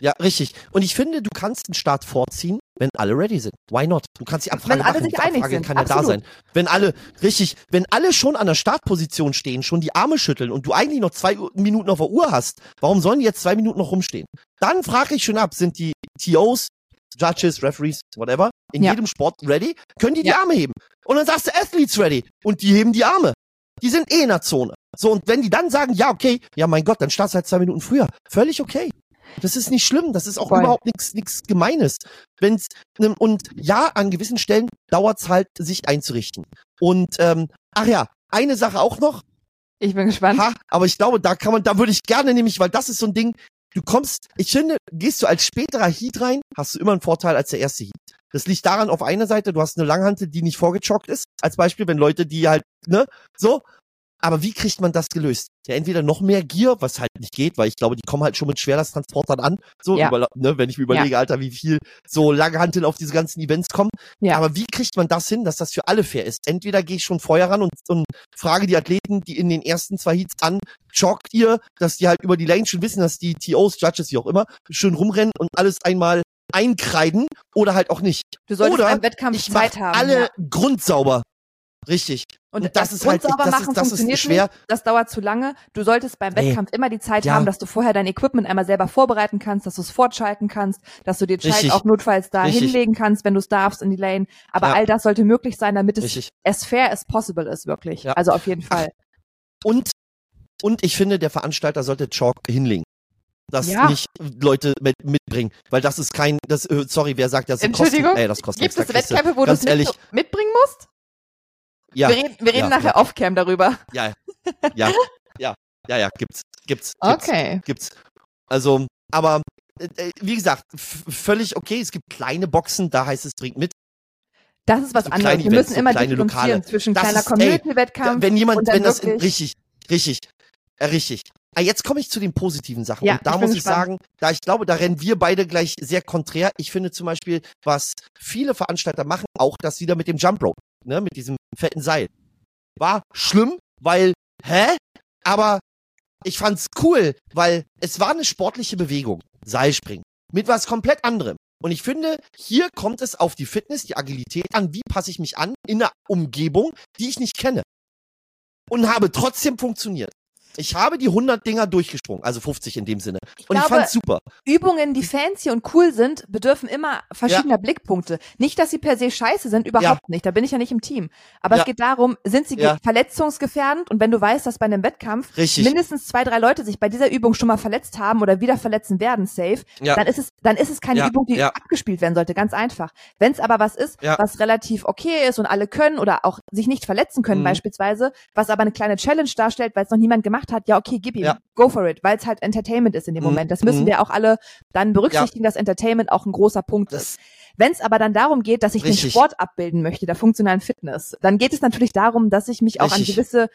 Ja, richtig. Und ich finde, du kannst den Start vorziehen, wenn alle ready sind. Why not? Du kannst die Abfrage wenn alle machen. sich einig Abfrage sind. kann ja da sein. Wenn alle, richtig, wenn alle schon an der Startposition stehen, schon die Arme schütteln und du eigentlich noch zwei Minuten auf der Uhr hast, warum sollen die jetzt zwei Minuten noch rumstehen? Dann frage ich schon ab, sind die TOs, Judges, Referees, whatever, in ja. jedem Sport ready? Können die die ja. Arme heben? Und dann sagst du Athletes ready und die heben die Arme. Die sind eh in der Zone. So, und wenn die dann sagen, ja, okay, ja, mein Gott, dann startest du halt zwei Minuten früher. Völlig okay. Das ist nicht schlimm, das ist auch Voll. überhaupt nichts nichts Gemeines. Wenn's, ne, und ja, an gewissen Stellen dauert's halt, sich einzurichten. Und ähm, ach ja, eine Sache auch noch. Ich bin gespannt. Ha, aber ich glaube, da kann man, da würde ich gerne nämlich, weil das ist so ein Ding, du kommst, ich finde, gehst du als späterer Heat rein, hast du immer einen Vorteil als der erste Heat. Das liegt daran, auf einer Seite, du hast eine Langhante, die nicht vorgechockt ist. Als Beispiel, wenn Leute, die halt, ne, so. Aber wie kriegt man das gelöst? Ja, entweder noch mehr Gier, was halt nicht geht, weil ich glaube, die kommen halt schon mit Schwerlasttransportern an. So, ja. über, ne, wenn ich mir überlege, ja. Alter, wie viel so lange Hanteln auf diese ganzen Events kommen. Ja. Aber wie kriegt man das hin, dass das für alle fair ist? Entweder gehe ich schon vorher ran und, und frage die Athleten, die in den ersten zwei Heats an, joggt ihr, dass die halt über die Lane schon wissen, dass die TOs, Judges, wie auch immer, schön rumrennen und alles einmal einkreiden oder halt auch nicht. Du solltest oder beim Wettkampf ich Zeit haben. alle ja. grundsauber Richtig. Und, und das, das, ist halt das machen ist, das funktioniert ist schwer. Nicht. Das dauert zu lange. Du solltest beim Wettkampf nee. immer die Zeit ja. haben, dass du vorher dein Equipment einmal selber vorbereiten kannst, dass du es fortschalten kannst, dass du dir Child auch notfalls da Richtig. hinlegen kannst, wenn du es darfst in die Lane. Aber ja. all das sollte möglich sein, damit es Richtig. as fair as possible ist, wirklich. Ja. Also auf jeden Fall. Und und ich finde, der Veranstalter sollte Chalk hinlegen das ja. nicht Leute mit, mitbringen, weil das ist kein, das, äh, sorry, wer sagt, das kostet, ey, das kostet Gibt es Wettkämpfe, wo du es mit, mitbringen musst? Ja. Wir reden, wir reden ja, nachher ja. off-cam darüber. Ja, ja, ja, ja, ja, gibt's, gibt's, gibt's okay. gibt's. Also, aber äh, äh wie gesagt, völlig okay. Es gibt kleine Boxen, da heißt es trinkt mit. Das ist was so anderes. Wir müssen immer differenzieren Lokale. zwischen das kleiner Community-Wettkampf. Wenn jemand, wenn das richtig, richtig, äh, richtig. Ah, jetzt komme ich zu den positiven Sachen. Ja, und da ich muss ich gespannt. sagen, da ich glaube, da rennen wir beide gleich sehr konträr. Ich finde zum Beispiel, was viele Veranstalter machen, auch das wieder mit dem Jump Rope, ne, mit diesem fetten Seil. War schlimm, weil, hä? Aber ich fand's cool, weil es war eine sportliche Bewegung. Seilspringen. Mit was komplett anderem. Und ich finde, hier kommt es auf die Fitness, die Agilität an. Wie passe ich mich an in einer Umgebung, die ich nicht kenne? Und habe trotzdem funktioniert. Ich habe die 100 Dinger durchgesprungen, also 50 in dem Sinne. Ich und glaube, ich fand's super. Übungen, die fancy und cool sind, bedürfen immer verschiedener ja. Blickpunkte. Nicht, dass sie per se scheiße sind, überhaupt ja. nicht. Da bin ich ja nicht im Team. Aber ja. es geht darum, sind sie verletzungsgefährdend? Und wenn du weißt, dass bei einem Wettkampf Richtig. mindestens zwei, drei Leute sich bei dieser Übung schon mal verletzt haben oder wieder verletzen werden, safe, dann ist es, dann ist es keine Übung, die abgespielt werden sollte. Ganz einfach. Wenn es aber was ist, was relativ okay ist und alle können oder auch sich nicht verletzen können mhm. beispielsweise, was aber eine kleine Challenge darstellt, weil es noch niemand gemacht hat, ja, okay, gib ihm, ja. go for it, weil es halt Entertainment ist in dem mhm. Moment. Das müssen mhm. wir auch alle dann berücksichtigen, ja. dass Entertainment auch ein großer Punkt das ist. Wenn es aber dann darum geht, dass ich Richtig. den Sport abbilden möchte, der funktionalen Fitness, dann geht es natürlich darum, dass ich mich auch Richtig. an gewisse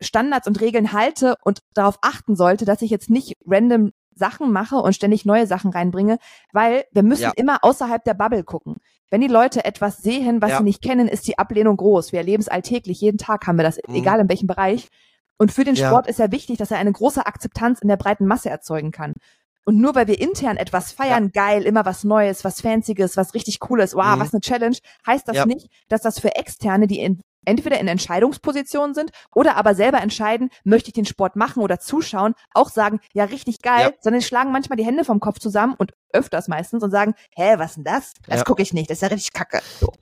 Standards und Regeln halte und darauf achten sollte, dass ich jetzt nicht random Sachen mache und ständig neue Sachen reinbringe, weil wir müssen ja. immer außerhalb der Bubble gucken. Wenn die Leute etwas sehen, was ja. sie nicht kennen, ist die Ablehnung groß. Wir erleben es alltäglich, jeden Tag haben wir das, mhm. egal in welchem Bereich. Und für den Sport ja. ist ja wichtig, dass er eine große Akzeptanz in der breiten Masse erzeugen kann. Und nur weil wir intern etwas feiern, ja. geil, immer was Neues, was Fancyes, was richtig Cooles, wow, mhm. was eine Challenge, heißt das ja. nicht, dass das für Externe, die in, entweder in Entscheidungspositionen sind oder aber selber entscheiden, möchte ich den Sport machen oder zuschauen, auch sagen, ja, richtig geil, ja. sondern schlagen manchmal die Hände vom Kopf zusammen und öfters meistens und sagen, hä, was denn das? Das ja. gucke ich nicht, das ist ja richtig kacke. So.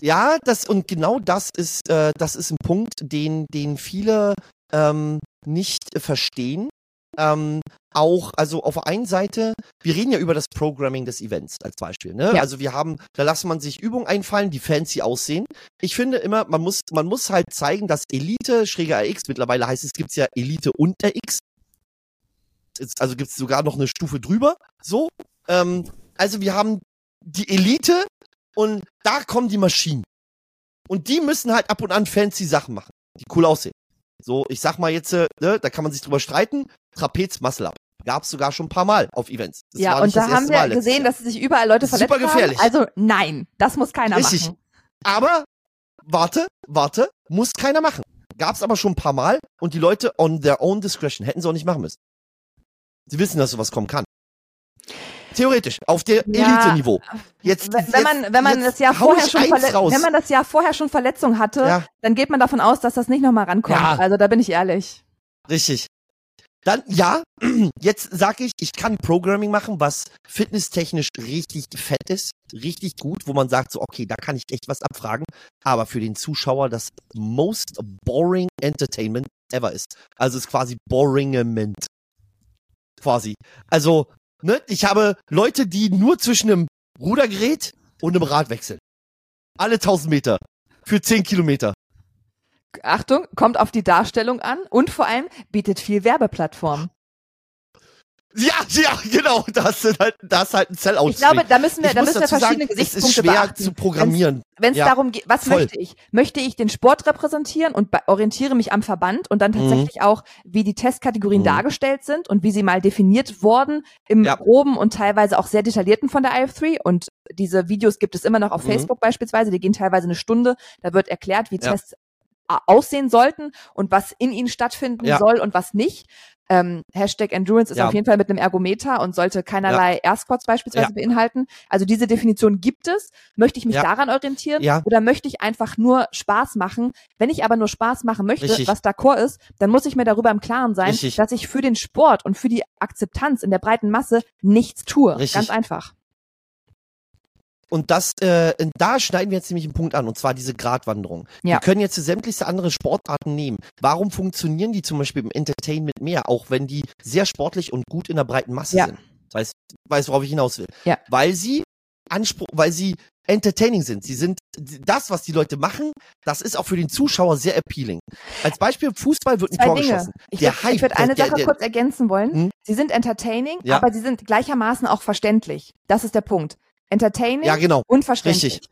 Ja, das und genau das ist, äh, das ist ein Punkt, den, den viele ähm, nicht verstehen. Ähm, auch, also auf der einen Seite, wir reden ja über das Programming des Events als Beispiel. Ne? Ja. Also wir haben, da lassen man sich Übungen einfallen, die fancy aussehen. Ich finde immer, man muss, man muss halt zeigen, dass Elite, schräger RX, mittlerweile heißt es, gibt's ja Elite und RX. Also gibt's sogar noch eine Stufe drüber. So. Ähm, also wir haben die Elite, und da kommen die Maschinen. Und die müssen halt ab und an fancy Sachen machen, die cool aussehen. So, ich sag mal jetzt, äh, ne, da kann man sich drüber streiten, Trapez Muscle Up. Gab's sogar schon ein paar Mal auf Events. Das ja, und da haben wir gesehen, dass sich überall Leute verletzt Super gefährlich. Haben. Also nein, das muss keiner Richtig. machen. Aber, warte, warte, muss keiner machen. Gab's aber schon ein paar Mal und die Leute on their own discretion hätten sie auch nicht machen müssen. Sie wissen, dass sowas kommen kann. Theoretisch, auf der ja, Elite-Niveau. Jetzt, wenn jetzt, man, wenn man das Jahr vorher schon wenn man das Jahr vorher schon Verletzung hatte, ja. dann geht man davon aus, dass das nicht nochmal rankommt. Ja. Also da bin ich ehrlich. Richtig. Dann, ja, jetzt sag ich, ich kann Programming machen, was fitnesstechnisch richtig fett ist, richtig gut, wo man sagt so, okay, da kann ich echt was abfragen, aber für den Zuschauer das most boring Entertainment ever ist. Also es ist quasi boringement. Quasi. Also, ne, ich habe Leute, die nur zwischen einem Rudergerät und einem Rad wechseln. Alle 1000 Meter. Für 10 Kilometer. Achtung, kommt auf die Darstellung an und vor allem bietet viel Werbeplattform. Ja, ja, genau. Das ist halt, das ist halt ein Sellout. Ich glaube, da müssen wir, ich da müssen wir verschiedene sagen, Gesichtspunkte es ist schwer beachten. zu programmieren. Wenn es ja, darum geht, was voll. möchte ich? Möchte ich den Sport repräsentieren und orientiere mich am Verband und dann mhm. tatsächlich mhm. auch, wie die Testkategorien mhm. dargestellt sind und wie sie mal definiert wurden im ja. groben und teilweise auch sehr detaillierten von der IF3 und diese Videos gibt es immer noch auf mhm. Facebook beispielsweise, die gehen teilweise eine Stunde, da wird erklärt, wie ja. Tests aussehen sollten und was in ihnen stattfinden soll und was nicht. Ähm, Hashtag Endurance ist Ja. auf jeden Fall mit einem Ergometer und sollte keinerlei Air Squats beispielsweise Ja. beinhalten. Also diese Definition gibt es. Möchte ich mich Ja. daran orientieren Ja. oder möchte ich einfach nur Spaß machen? Wenn ich aber nur Spaß machen möchte, Richtig. was d'accord ist, dann muss ich mir darüber im Klaren sein, Richtig. dass ich für den Sport und für die Akzeptanz in der breiten Masse nichts tue. Richtig. Ganz einfach. Und das, äh, da schneiden wir jetzt nämlich einen Punkt an, und zwar diese Gratwanderung. Ja. Wir können jetzt sämtlichste andere Sportarten nehmen. Warum funktionieren die zum Beispiel im Entertainment mehr, auch wenn die sehr sportlich und gut in der breiten Masse Ja. sind? Weiß, weiß, worauf ich hinaus will. Ja. Weil sie Anspruch, weil sie entertaining sind. Sie sind das, was die Leute machen, das ist auch für den Zuschauer sehr appealing. Als Beispiel Fußball wird ein Zwei Tor Dinge. geschossen. Ich Der würde Hype, eine der, Sache der, kurz ergänzen wollen. Hm? Sie sind entertaining, Ja. aber sie sind gleichermaßen auch verständlich. Das ist der Punkt. Entertaining Ja, genau. und verständlich. Richtig.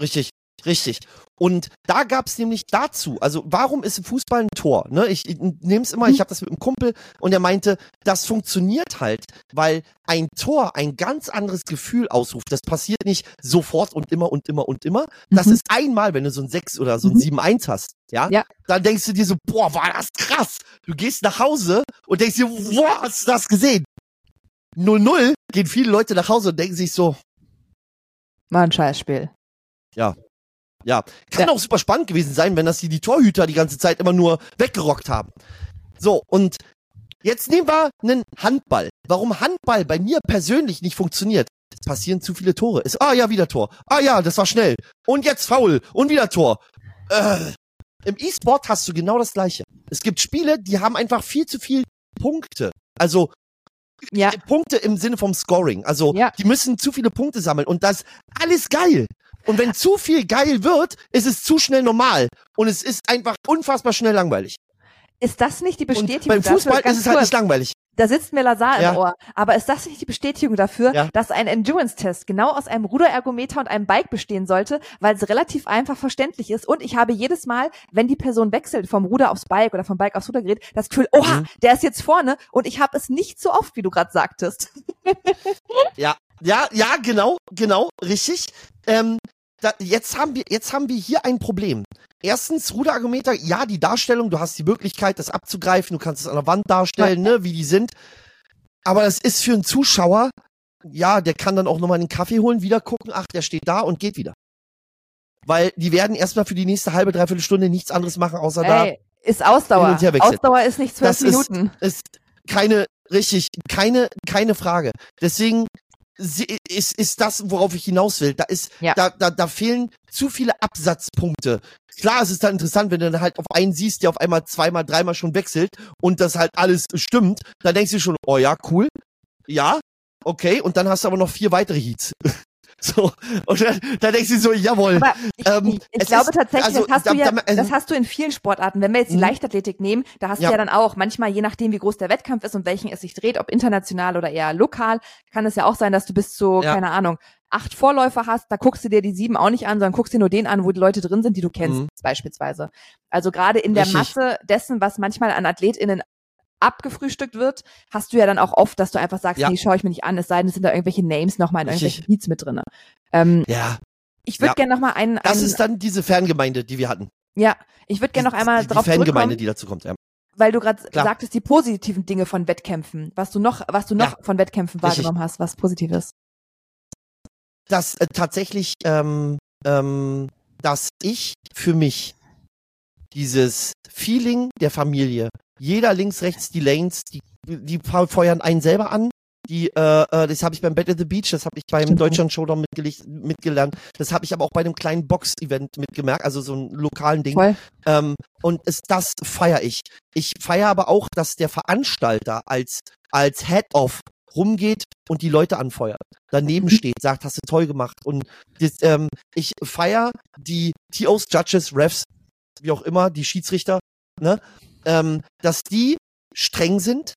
Richtig, richtig. Und da gab's nämlich dazu, also warum ist Fußball ein Tor? Ne? Ich, ich nehme es immer, Mhm. ich habe das mit einem Kumpel und er meinte, das funktioniert halt, weil ein Tor ein ganz anderes Gefühl ausruft. Das passiert nicht sofort und immer und immer und immer. Das Mhm. ist einmal, wenn du so ein 6 oder so ein Mhm. 7-1 hast, ja? Ja. Dann denkst du dir so, boah, war das krass. Du gehst nach Hause und denkst dir, boah, hast du das gesehen? 0-0 gehen viele Leute nach Hause und denken sich so, War ein Scheißspiel. Ja. Kann Ja. auch super spannend gewesen sein, wenn das die, die Torhüter die ganze Zeit immer nur weggerockt haben. So, und jetzt nehmen wir einen Handball. Warum Handball bei mir persönlich nicht funktioniert? Es passieren zu viele Tore. Es, ah ja, wieder Tor. Ah ja, das war schnell. Und jetzt faul. Und wieder Tor. Äh, Im E-Sport hast du genau das Gleiche. Es gibt Spiele, die haben einfach viel zu viel Punkte. Also Ja. Punkte im Sinne vom Scoring. Also Ja. die müssen zu viele Punkte sammeln und das alles geil. Und wenn zu viel geil wird, ist es zu schnell normal und es ist einfach unfassbar schnell langweilig. Ist das nicht die Und Bestätigung beim dafür? Fußball ganz ist es halt kurz, nicht langweilig. Da sitzt mir Lazar Ja. im Ohr. Aber ist das nicht die Bestätigung dafür, Ja. dass ein Endurance-Test genau aus einem Ruderergometer und einem Bike bestehen sollte, weil es relativ einfach verständlich ist? Und ich habe jedes Mal, wenn die Person wechselt vom Ruder aufs Bike oder vom Bike aufs Rudergerät, das Gefühl, oha, Mhm. der ist jetzt vorne und ich habe es nicht so oft, wie du gerade sagtest. Ja, ja, ja, genau, genau, richtig. Ähm, da, jetzt haben wir, jetzt haben wir hier ein Problem. Erstens, Ruderargumeter, ja, die Darstellung, du hast die Möglichkeit, das abzugreifen, du kannst es an der Wand darstellen, ne, wie die sind. Aber das ist für einen Zuschauer, ja, der kann dann auch nochmal einen Kaffee holen, wieder gucken, ach, der steht da und geht wieder. Weil die werden erstmal für die nächste halbe, dreiviertel Stunde nichts anderes machen, außer da Ey, ist Ausdauer. Ausdauer ist nicht zwölf Das ist- Minuten. ist keine, richtig, keine, keine Frage. Deswegen ist, ist das, worauf ich hinaus will. Da ist, Ja. da, da, da fehlen zu viele Absatzpunkte. Klar, es ist dann interessant, wenn du dann halt auf einen siehst, der auf einmal zweimal, dreimal schon wechselt und das halt alles stimmt, dann denkst du schon, oh ja, cool. Ja, okay, und dann hast du aber noch vier weitere Heats. So, und dann, dann denkst du so, jawohl. Aber ich, Ähm, ich, glaube ist- tatsächlich, also, das hast da- du ja, da- also- das hast du in vielen Sportarten. Wenn wir jetzt die Mhm. Leichtathletik nehmen, da hast Ja. du ja dann auch manchmal, je nachdem, wie groß der Wettkampf ist und welchen es sich dreht, ob international oder eher lokal, kann es ja auch sein, dass du bis zu, Ja. keine Ahnung, acht Vorläufer hast, da guckst du dir die sieben auch nicht an, sondern guckst dir nur den an, wo die Leute drin sind, die du kennst, Mhm. beispielsweise. Also gerade in der Richtig. Masse dessen, was manchmal an AthletInnen abgefrühstückt wird, hast du ja dann auch oft, dass du einfach sagst, Ja. nee, schaue ich mir nicht an, es sei denn, es sind da irgendwelche Names nochmal in Richtig. irgendwelchen Beats mit drinne. Ähm, Ja, ich würde Ja. gerne nochmal einen, das einen ist dann diese Fangemeinde, die wir hatten. ja, ich würde gerne noch einmal die, drauf die Fangemeinde, die dazu kommt, ja. weil du gerade sagtest, die positiven Dinge von Wettkämpfen, was du noch, was du noch Ja. von Wettkämpfen Richtig. wahrgenommen hast, was positiv ist. dass äh, tatsächlich, ähm, ähm, dass ich für mich dieses Feeling der Familie, jeder links, rechts die Lanes, die, die feuern einen selber an. Die, äh, äh, das habe ich beim Battle at the Beach, das habe ich beim Stimmt. Deutschland Showdown mitgele- mitgelernt, das habe ich aber auch bei einem kleinen Box-Event mitgemerkt, also so einem lokalen Ding. Voll. Ähm, und es, das feiere ich. Ich feiere aber auch, dass der Veranstalter als, als Head-Off rumgeht und die Leute anfeuert. Daneben steht, sagt, hast du toll gemacht. Und das, ähm, ich feiere die TOs, Judges, Refs, wie auch immer, die Schiedsrichter, ne, ähm, dass die streng sind,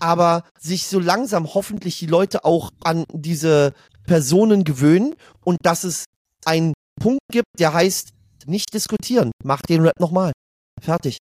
aber sich so langsam hoffentlich die Leute auch an diese Personen gewöhnen und dass es einen Punkt gibt, der heißt, nicht diskutieren, mach den Rap nochmal. Fertig.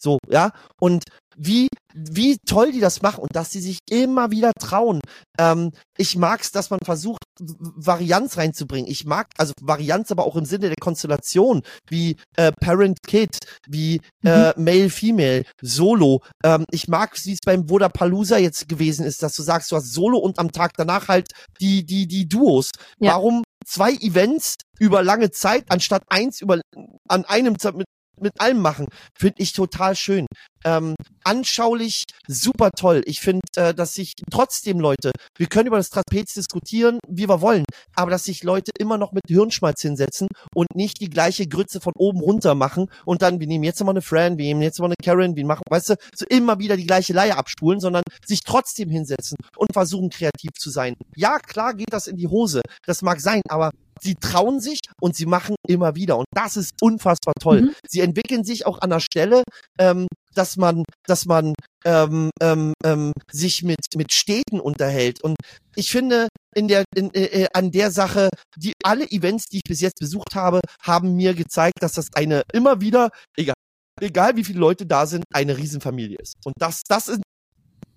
So, ja. Und wie, wie toll die das machen und dass sie sich immer wieder trauen. Ähm, ich mag's, dass man versucht, Varianz reinzubringen. Ich mag, also Varianz aber auch im Sinne der Konstellation, wie äh, Parent-Kid, wie äh, mhm. Male-Female, Solo. Ähm, ich mag, wie es beim Vodapalooza jetzt gewesen ist, dass du sagst, du hast Solo und am Tag danach halt die, die, die Duos. Ja. Warum zwei Events über lange Zeit, anstatt eins über an einem mit mit allem machen. Finde ich total schön. Ähm, anschaulich, super toll. Ich finde, äh, dass sich trotzdem Leute, wir können über das Trapez diskutieren, wie wir wollen, aber dass sich Leute immer noch mit Hirnschmalz hinsetzen und nicht die gleiche Grütze von oben runter machen und dann, wir nehmen jetzt mal eine Fran, wir nehmen jetzt mal eine Karen, wir machen, weißt du, so immer wieder die gleiche Leier abspulen, sondern sich trotzdem hinsetzen und versuchen kreativ zu sein. Ja, klar geht das in die Hose. Das mag sein, aber sie trauen sich und sie machen immer wieder. Und das ist unfassbar toll. Mhm. Sie entwickeln sich auch an der Stelle, ähm, dass man, dass man ähm, ähm, ähm, sich mit mit Städten unterhält. Und ich finde, in der in, äh, äh, an der Sache, die alle Events, die ich bis jetzt besucht habe, haben mir gezeigt, dass das eine immer wieder, egal, egal wie viele Leute da sind, eine Riesenfamilie ist. Und das, das sind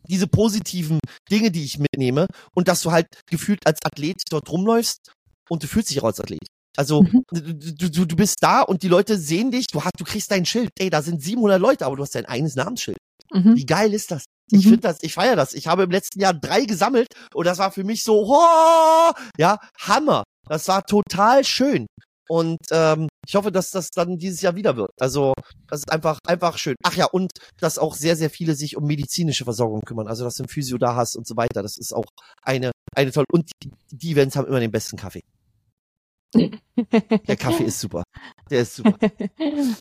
diese positiven Dinge, die ich mitnehme und dass du halt gefühlt als Athlet dort rumläufst und du fühlst dich auch als Athlet. Also mhm. du, du, du bist da und die Leute sehen dich, du, hast, du kriegst dein Schild. Ey, da sind 700 Leute, aber du hast dein eigenes Namensschild. Mhm. Wie geil ist das? Ich mhm. finde das, ich feiere das. Ich habe im letzten Jahr drei gesammelt und das war für mich so, oh, ja, Hammer. Das war total schön. Und ähm, ich hoffe, dass das dann dieses Jahr wieder wird. Also das ist einfach einfach schön. Ach ja, und dass auch sehr sehr viele sich um medizinische Versorgung kümmern. Also dass du ein Physio da hast und so weiter. Das ist auch eine eine tolle. Und die, die Events haben immer den besten Kaffee. Der Kaffee ist super. Der ist super.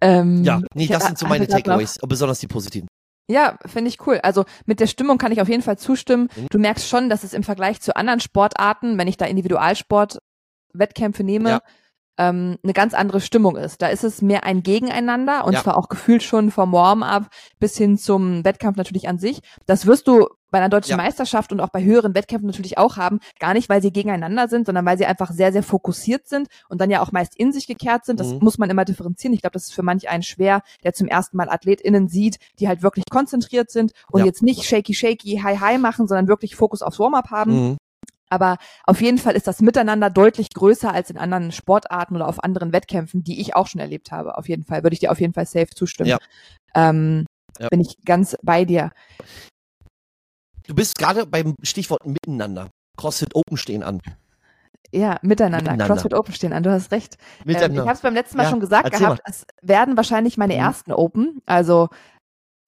Ähm, ja, nee, das sind so meine Takeaways, besonders die positiven. Ja, finde ich cool. Also mit der Stimmung kann ich auf jeden Fall zustimmen. Mhm. Du merkst schon, dass es im Vergleich zu anderen Sportarten, wenn ich da Individualsport Wettkämpfe nehme, ja. ähm, eine ganz andere Stimmung ist. Da ist es mehr ein Gegeneinander und ja. zwar auch gefühlt schon vom Warm-up bis hin zum Wettkampf natürlich an sich. Das wirst du bei einer deutschen ja. Meisterschaft und auch bei höheren Wettkämpfen natürlich auch haben, gar nicht, weil sie gegeneinander sind, sondern weil sie einfach sehr, sehr fokussiert sind und dann ja auch meist in sich gekehrt sind. Das mhm. muss man immer differenzieren. Ich glaube, das ist für manch einen schwer, der zum ersten Mal AthletInnen sieht, die halt wirklich konzentriert sind und ja. jetzt nicht shaky, shaky, high, high machen, sondern wirklich Fokus aufs Warm-up haben. Mhm. Aber auf jeden Fall ist das Miteinander deutlich größer als in anderen Sportarten oder auf anderen Wettkämpfen, die ich auch schon erlebt habe. Auf jeden Fall würde ich dir auf jeden Fall safe zustimmen. Ja. Ähm, ja. Bin ich ganz bei dir. Du bist gerade beim Stichwort Miteinander. CrossFit Open stehen an. Ja, miteinander. miteinander. CrossFit Open stehen an. Du hast recht. Ähm, ich habe es beim letzten Mal ja, schon gesagt gehabt. Mal. Es werden wahrscheinlich meine mhm. ersten Open. Also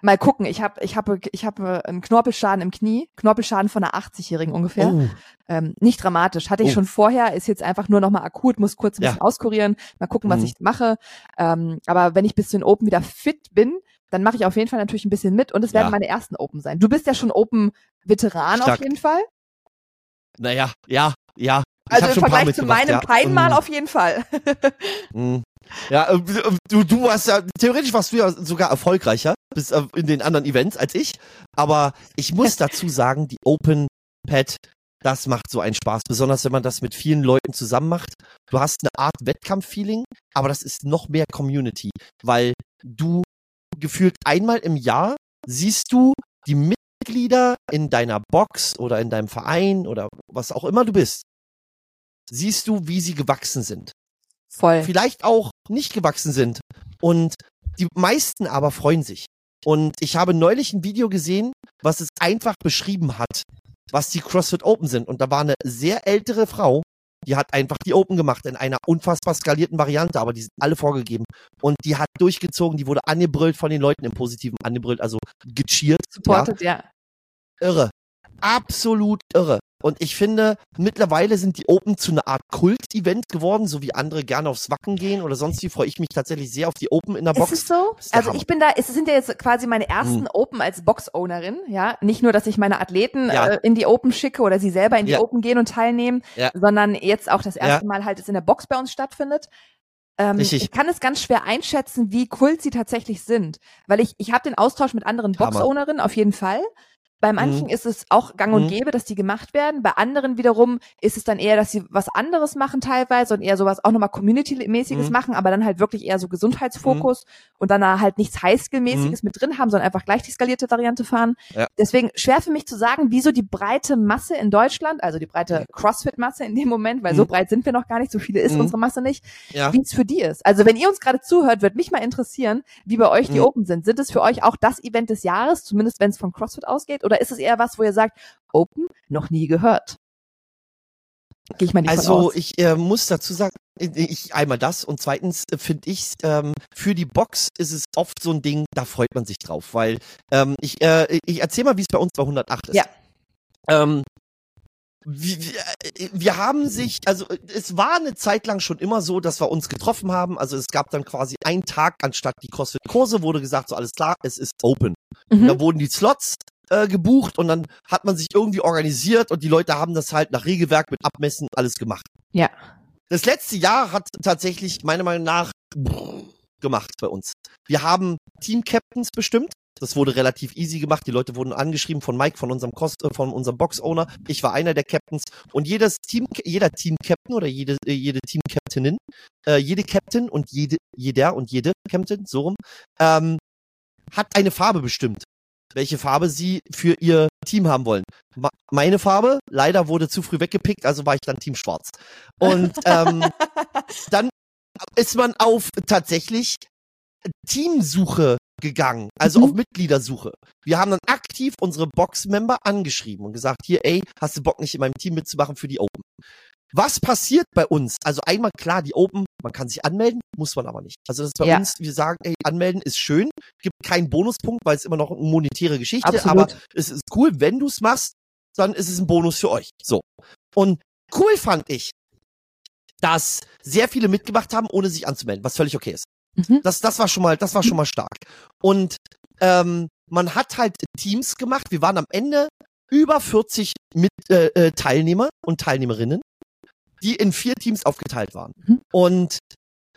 Mal gucken, ich habe ich hab, ich hab einen Knorpelschaden im Knie, Knorpelschaden von einer 80-Jährigen ungefähr. Oh. Ähm, nicht dramatisch, hatte ich oh. schon vorher, ist jetzt einfach nur nochmal akut, muss kurz ein bisschen ja. auskurieren, mal gucken, was mhm. ich mache. Ähm, aber wenn ich bis zu den Open wieder fit bin, dann mache ich auf jeden Fall natürlich ein bisschen mit und es werden ja. meine ersten Open sein. Du bist ja schon Open-Veteran auf jeden Fall. Naja, ja, ja. Ich also im Vergleich zu meinem ja. Peinmal mhm. auf jeden Fall. mhm. Ja, äh, du, du warst ja, theoretisch warst du ja sogar erfolgreicher bis äh, in den anderen Events als ich. Aber ich muss dazu sagen, die Open Pad, das macht so einen Spaß. Besonders wenn man das mit vielen Leuten zusammen macht. Du hast eine Art Wettkampf-Feeling, aber das ist noch mehr Community, weil du gefühlt einmal im Jahr siehst du die Mitglieder in deiner Box oder in deinem Verein oder was auch immer du bist. Siehst du, wie sie gewachsen sind. Voll. Vielleicht auch nicht gewachsen sind. Und die meisten aber freuen sich. Und ich habe neulich ein Video gesehen, was es einfach beschrieben hat, was die CrossFit Open sind. Und da war eine sehr ältere Frau, die hat einfach die Open gemacht in einer unfassbar skalierten Variante, aber die sind alle vorgegeben. Und die hat durchgezogen, die wurde angebrüllt von den Leuten im Positiven angebrüllt, also gecheert. Supported, ja. ja. Irre. Absolut irre. Und ich finde, mittlerweile sind die Open zu einer Art Kult-Event geworden, so wie andere gerne aufs Wacken gehen oder sonst wie, freue ich mich tatsächlich sehr auf die Open in der Box. Ist es so? Also Hammer. ich bin da, es sind ja jetzt quasi meine ersten hm. Open als Box-Ownerin, ja. Nicht nur, dass ich meine Athleten ja. äh, in die Open schicke oder sie selber in die ja. Open gehen und teilnehmen, ja. sondern jetzt auch das erste Mal halt es in der Box bei uns stattfindet. Ähm, ich kann es ganz schwer einschätzen, wie kult sie tatsächlich sind, weil ich ich habe den Austausch mit anderen Box-Ownerinnen auf jeden Fall. Bei manchen mhm. ist es auch gang und mhm. gäbe, dass die gemacht werden. Bei anderen wiederum ist es dann eher, dass sie was anderes machen teilweise und eher sowas auch nochmal Community-mäßiges mhm. machen, aber dann halt wirklich eher so Gesundheitsfokus mhm. und dann halt nichts Highskill-mäßiges mhm. mit drin haben, sondern einfach gleich die skalierte Variante fahren. Ja. Deswegen schwer für mich zu sagen, wieso die breite Masse in Deutschland, also die breite CrossFit-Masse in dem Moment, weil so breit sind wir noch gar nicht, so viele ist unsere Masse nicht, ja. wie es für die ist. Also wenn ihr uns gerade zuhört, wird mich mal interessieren, wie bei euch die Open sind. Sind es für euch auch das Event des Jahres, zumindest wenn es von CrossFit ausgeht? Oder ist es eher was, wo ihr sagt, Open noch nie gehört? Gehe ich mal nicht Also ich äh, muss dazu sagen, ich einmal das und zweitens äh, finde ich ähm, für die Box ist es oft so ein Ding, da freut man sich drauf, weil ähm, ich äh, ich erzähle mal, wie es bei uns bei 108 ist. Ja. Ähm, wir, wir, wir haben sich, also es war eine Zeit lang schon immer so, dass wir uns getroffen haben. Also es gab dann quasi einen Tag anstatt die CrossFit-Kurse, wurde gesagt, so alles klar, es ist open. Mhm. Da wurden die Slots äh, gebucht und dann hat man sich irgendwie organisiert und die Leute haben das halt nach Regelwerk mit Abmessen alles gemacht. Ja. Das letzte Jahr hat tatsächlich meiner Meinung nach gemacht bei uns. Wir haben Team-Captains bestimmt. Das wurde relativ easy gemacht. Die Leute wurden angeschrieben von Mike, von unserem Kost, äh, von unserem Box-Owner. Ich war einer der Captains. Und jedes Team, jeder Team-Captain oder jede, äh, jede Team-Captainin, äh, jede Captain und jede, jeder und jede Captain, so rum, ähm, hat eine Farbe bestimmt welche Farbe sie für ihr Team haben wollen. meine Farbe, leider wurde zu früh weggepickt, also war ich dann Team Schwarz. Und ähm, dann ist man auf tatsächlich Teamsuche gegangen, also mhm. auf Mitgliedersuche. Wir haben dann aktiv unsere Box-Member angeschrieben und gesagt, hier, ey, hast du Bock nicht in meinem Team mitzumachen für die Open? Was passiert bei uns? Also einmal klar, die Open, man kann sich anmelden, muss man aber nicht. Also das ist bei ja. uns, wir sagen, ey, anmelden ist schön, gibt keinen Bonuspunkt, weil es immer noch eine monetäre Geschichte, Absolut. aber es ist cool, wenn du es machst, dann ist es ein Bonus für euch. So. Und cool fand ich, dass sehr viele mitgemacht haben, ohne sich anzumelden, was völlig okay ist. Mhm. Das, das war schon mal, das war schon mal stark. Und ähm, man hat halt Teams gemacht. Wir waren am Ende über 40 mit, äh, äh, Teilnehmer und Teilnehmerinnen die in vier Teams aufgeteilt waren. Mhm. Und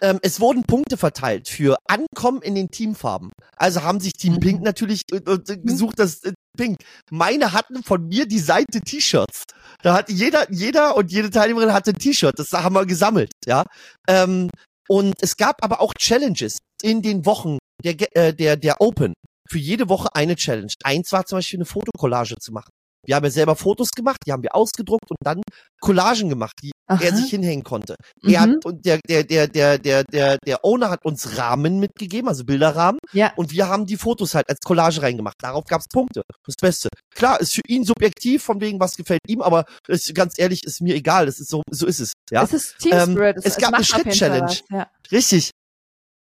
ähm, es wurden Punkte verteilt für Ankommen in den Teamfarben. Also haben sich Team Pink mhm. natürlich äh, äh, mhm. gesucht, das äh, Pink. Meine hatten von mir die Seite T-Shirts. Da hatte jeder, jeder und jede Teilnehmerin hatte ein T-Shirt. Das haben wir gesammelt, ja. Ähm, und es gab aber auch Challenges in den Wochen der, äh, der, der Open. Für jede Woche eine Challenge. Eins war zum Beispiel eine Fotokollage zu machen. Wir haben ja selber Fotos gemacht, die haben wir ausgedruckt und dann Collagen gemacht, die Aha. er sich hinhängen konnte. Mhm. Er hat und der der der der der der der Owner hat uns Rahmen mitgegeben, also Bilderrahmen. Ja. Und wir haben die Fotos halt als Collage reingemacht. Darauf gab's Punkte. Das Beste. Klar, ist für ihn subjektiv, von wegen was gefällt ihm, aber ist, ganz ehrlich, ist mir egal. Das ist so so ist es. Ja. Es ist Team Spirit. Ähm, es, es gab eine Schritt-Challenge. Ja. Richtig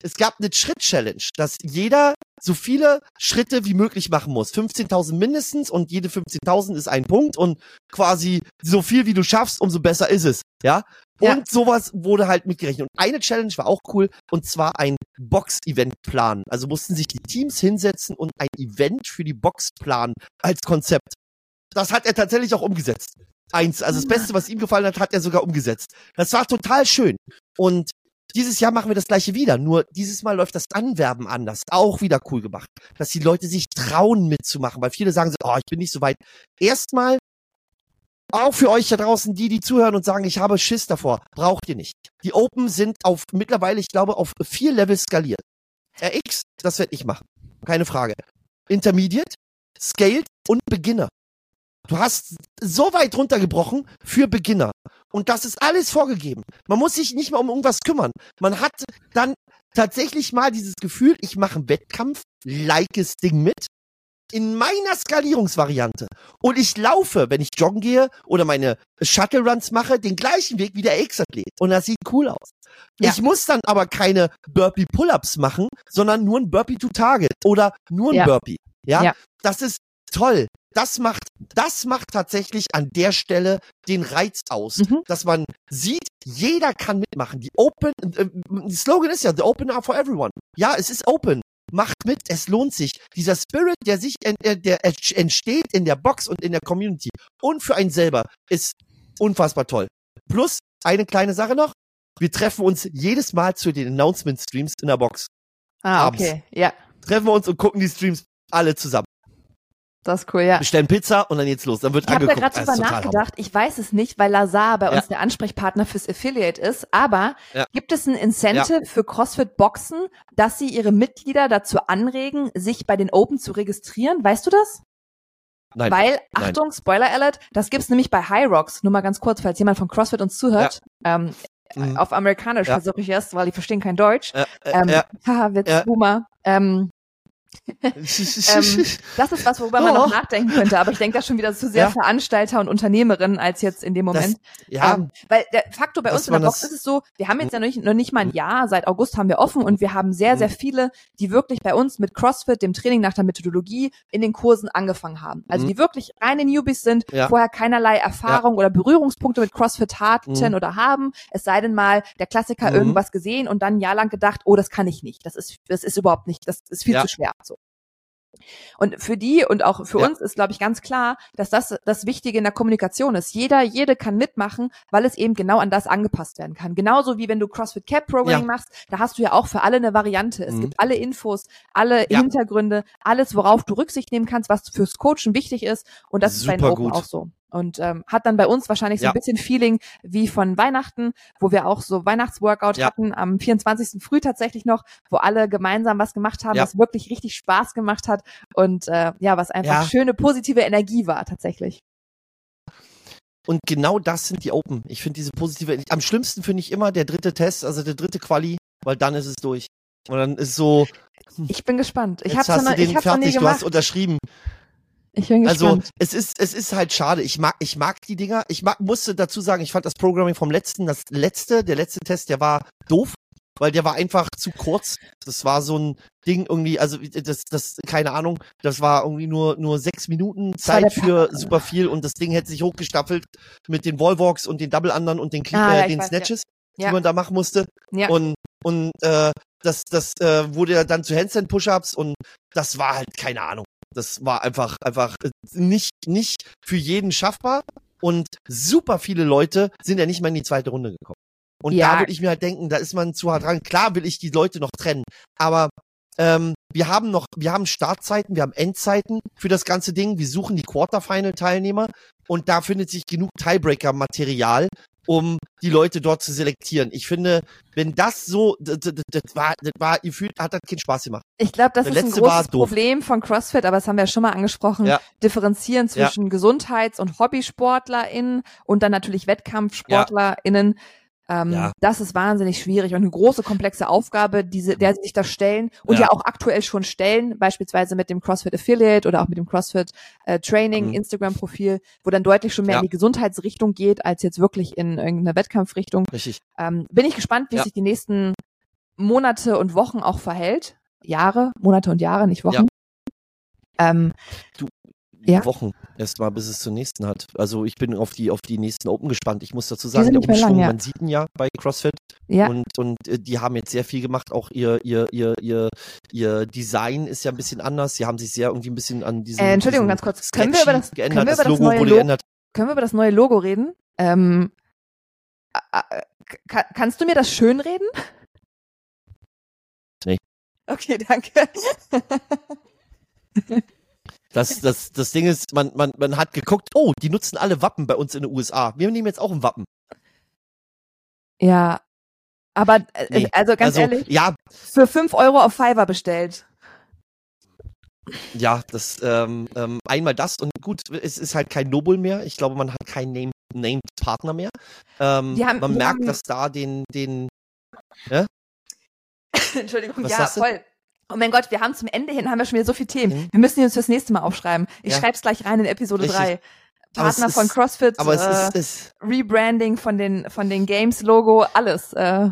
es gab eine Schritt-Challenge, dass jeder so viele Schritte wie möglich machen muss. 15.000 mindestens und jede 15.000 ist ein Punkt und quasi so viel wie du schaffst, umso besser ist es. Ja. Und ja. sowas wurde halt mitgerechnet. Und eine Challenge war auch cool, und zwar ein Box-Event planen. Also mussten sich die Teams hinsetzen und ein Event für die Box planen als Konzept. Das hat er tatsächlich auch umgesetzt. Eins, also das Beste, was ihm gefallen hat, hat er sogar umgesetzt. Das war total schön. Und dieses Jahr machen wir das gleiche wieder, nur dieses Mal läuft das Anwerben anders. Auch wieder cool gemacht. Dass die Leute sich trauen mitzumachen, weil viele sagen so, oh, ich bin nicht so weit. Erstmal, auch für euch da draußen, die, die zuhören und sagen, ich habe Schiss davor, braucht ihr nicht. Die Open sind auf mittlerweile, ich glaube, auf vier Level skaliert. RX, das werde ich machen. Keine Frage. Intermediate, Scaled und Beginner. Du hast so weit runtergebrochen für Beginner. Und das ist alles vorgegeben. Man muss sich nicht mal um irgendwas kümmern. Man hat dann tatsächlich mal dieses Gefühl, ich mache einen Wettkampf, likes Ding mit, in meiner Skalierungsvariante. Und ich laufe, wenn ich joggen gehe oder meine Shuttle Runs mache, den gleichen Weg wie der X-Athlet. Und das sieht cool aus. Ja. Ich muss dann aber keine Burpee Pull-Ups machen, sondern nur ein Burpee to Target oder nur ein ja. Burpee. Ja? ja, das ist toll. Das macht, das macht tatsächlich an der Stelle den Reiz aus, mhm. dass man sieht, jeder kann mitmachen. Die Open, äh, äh Slogan ist ja, the Open are for everyone. Ja, es ist open. Macht mit, es lohnt sich. Dieser Spirit, der sich, äh, der entsteht in der Box und in der Community und für einen selber, ist unfassbar toll. Plus, eine kleine Sache noch. Wir treffen uns jedes Mal zu den Announcement-Streams in der Box. Ah, Abends. okay, ja. Treffen wir uns und gucken die Streams alle zusammen. Das ist cool, ja. Bestellen Pizza und dann geht's los. Dann wird ich angeguckt. Ich habe da gerade drüber nachgedacht. Ich weiß es nicht, weil Lazar bei uns der Ansprechpartner fürs Affiliate ist. Aber ja. gibt es ein Incentive ja. für CrossFit Boxen, dass sie ihre Mitglieder dazu anregen, sich bei den Open zu registrieren? Weißt du das? Nein. Weil, Achtung, Nein. Spoiler Alert, das gibt's nämlich bei High Rocks. Nur mal ganz kurz, falls jemand von CrossFit uns zuhört. Ja. Ähm, mhm. Auf Amerikanisch ja. versuche ich erst, weil die verstehen kein Deutsch. Äh, äh, ähm, ja. Haha, Witz, ja. Boomer. Ähm, ähm, das ist was, worüber man noch oh. nachdenken könnte, aber ich denke da schon wieder zu sehr ja. Veranstalter und Unternehmerinnen als jetzt in dem Moment. Das, ja, ähm, weil der Faktor bei uns in der Box ist es so, wir haben jetzt ja noch nicht, noch nicht mal ein Jahr, seit August haben wir offen und wir haben sehr, sehr mhm. viele, die wirklich bei uns mit CrossFit, dem Training nach der Methodologie, in den Kursen angefangen haben. Also mhm. die wirklich reine Newbies sind, ja. vorher keinerlei Erfahrung ja. oder Berührungspunkte mit CrossFit hatten mhm. oder haben, es sei denn mal der Klassiker mhm. irgendwas gesehen und dann ein Jahr lang gedacht, oh, das kann ich nicht, das ist, das ist überhaupt nicht, das ist viel zu schwer. Und für die und auch für ja. uns ist, glaube ich, ganz klar, dass das das Wichtige in der Kommunikation ist. Jeder, jede kann mitmachen, weil es eben genau an das angepasst werden kann. Genauso wie wenn du CrossFit Cap Programming ja. machst, da hast du ja auch für alle eine Variante. Es mhm. gibt alle Infos, alle ja. Hintergründe, alles, worauf du Rücksicht nehmen kannst, was fürs Coachen wichtig ist. Und das Super ist bei den Open auch so und ähm, hat dann bei uns wahrscheinlich so ja. ein bisschen Feeling wie von Weihnachten, wo wir auch so Weihnachtsworkout ja. hatten am 24. früh tatsächlich noch, wo alle gemeinsam was gemacht haben, ja. was wirklich richtig Spaß gemacht hat und äh, ja, was einfach schöne positive Energie war tatsächlich. Und genau das sind die Open. Ich finde diese positive, am schlimmsten finde ich immer der dritte Test, also der dritte Quali, weil dann ist es durch. Und dann ist so. Ich bin gespannt. Ich habe es noch, ich hab's fertig, noch nie gemacht. Du hast unterschrieben. Ich bin also es ist es ist halt schade. Ich mag ich mag die Dinger. Ich mag musste dazu sagen, ich fand das Programming vom letzten, das letzte, der letzte Test, der war doof, weil der war einfach zu kurz. Das war so ein Ding irgendwie, also das das keine Ahnung, das war irgendwie nur nur sechs Minuten Zeit für super viel und das Ding hätte sich hochgestaffelt mit den Wallwalks und den Double Anderen und den Clip, ah, ja, den weiß, Snatches, ja. die man da machen musste. Ja. Und und äh, das das äh, wurde ja dann zu Handstand Push-ups und das war halt keine Ahnung. Das war einfach, einfach äh, nicht, nicht für jeden schaffbar. Und super viele Leute sind ja nicht mal in die zweite Runde gekommen. Und ja. da würde ich mir halt denken, da ist man zu hart dran. Klar will ich die Leute noch trennen, aber ähm, wir haben noch, wir haben Startzeiten, wir haben Endzeiten für das ganze Ding. Wir suchen die Quarterfinal-Teilnehmer und da findet sich genug Tiebreaker-Material, um die Leute dort zu selektieren. Ich finde, wenn das so, das, das, das war, das war, ihr fühlt, hat das keinen Spaß gemacht. Ich glaube, das Der ist ein großes Problem von CrossFit, aber das haben wir ja schon mal angesprochen. Ja. Differenzieren zwischen ja. Gesundheits- und HobbysportlerInnen und dann natürlich WettkampfsportlerInnen. Ja ähm, ja. Das ist wahnsinnig schwierig und eine große, komplexe Aufgabe, diese, der sie sich da stellen und ja. ja auch aktuell schon stellen, beispielsweise mit dem CrossFit Affiliate oder auch mit dem CrossFit äh, Training mhm. Instagram-Profil, wo dann deutlich schon mehr ja. in die Gesundheitsrichtung geht, als jetzt wirklich in irgendeine Wettkampfrichtung. Richtig. Ähm, bin ich gespannt, wie sich die nächsten Monate und Wochen auch verhält. Jahre, Monate und Jahre, nicht Wochen. Ähm, du, ja. Wochen erstmal, bis es zur nächsten hat. Also ich bin auf die auf die nächsten Open gespannt. Ich muss dazu sagen, der Umschwung, lang, ja. man sieht ihn ja bei CrossFit ja. und und äh, die haben jetzt sehr viel gemacht. Auch ihr ihr ihr ihr ihr Design ist ja ein bisschen anders. Sie haben sich sehr irgendwie ein bisschen an diesen äh, Entschuldigung, diesen ganz kurz. Können wir über das, geändert. Können wir über das, das neue Logo, geändert. Können wir über das neue Logo reden? Ähm, kannst du mir das schönreden? Nee. Okay, danke. Das, das, das Ding ist, man, man, man hat geguckt, oh, die nutzen alle Wappen bei uns in den USA. Wir nehmen jetzt auch ein Wappen. Ja, aber äh, nee. also ganz also, ehrlich, ja. für fünf Euro auf Fiverr bestellt. Ja, das ähm, ähm, einmal das und gut, es ist halt kein Noble mehr. Ich glaube, man hat keinen Named, Named Partner mehr. Ähm, haben, man merkt, haben... dass da den, den. Ja? Entschuldigung, Was ja, voll. Oh mein Gott, wir haben zum Ende hin, haben wir schon wieder so viele Themen. Mhm. Wir müssen die uns fürs nächste Mal aufschreiben. Ich ja. schreib's gleich rein in Episode Richtig. 3. Partner ist, von CrossFit, aber es äh, ist, ist, Rebranding von den, von den Games-Logo, alles. Äh.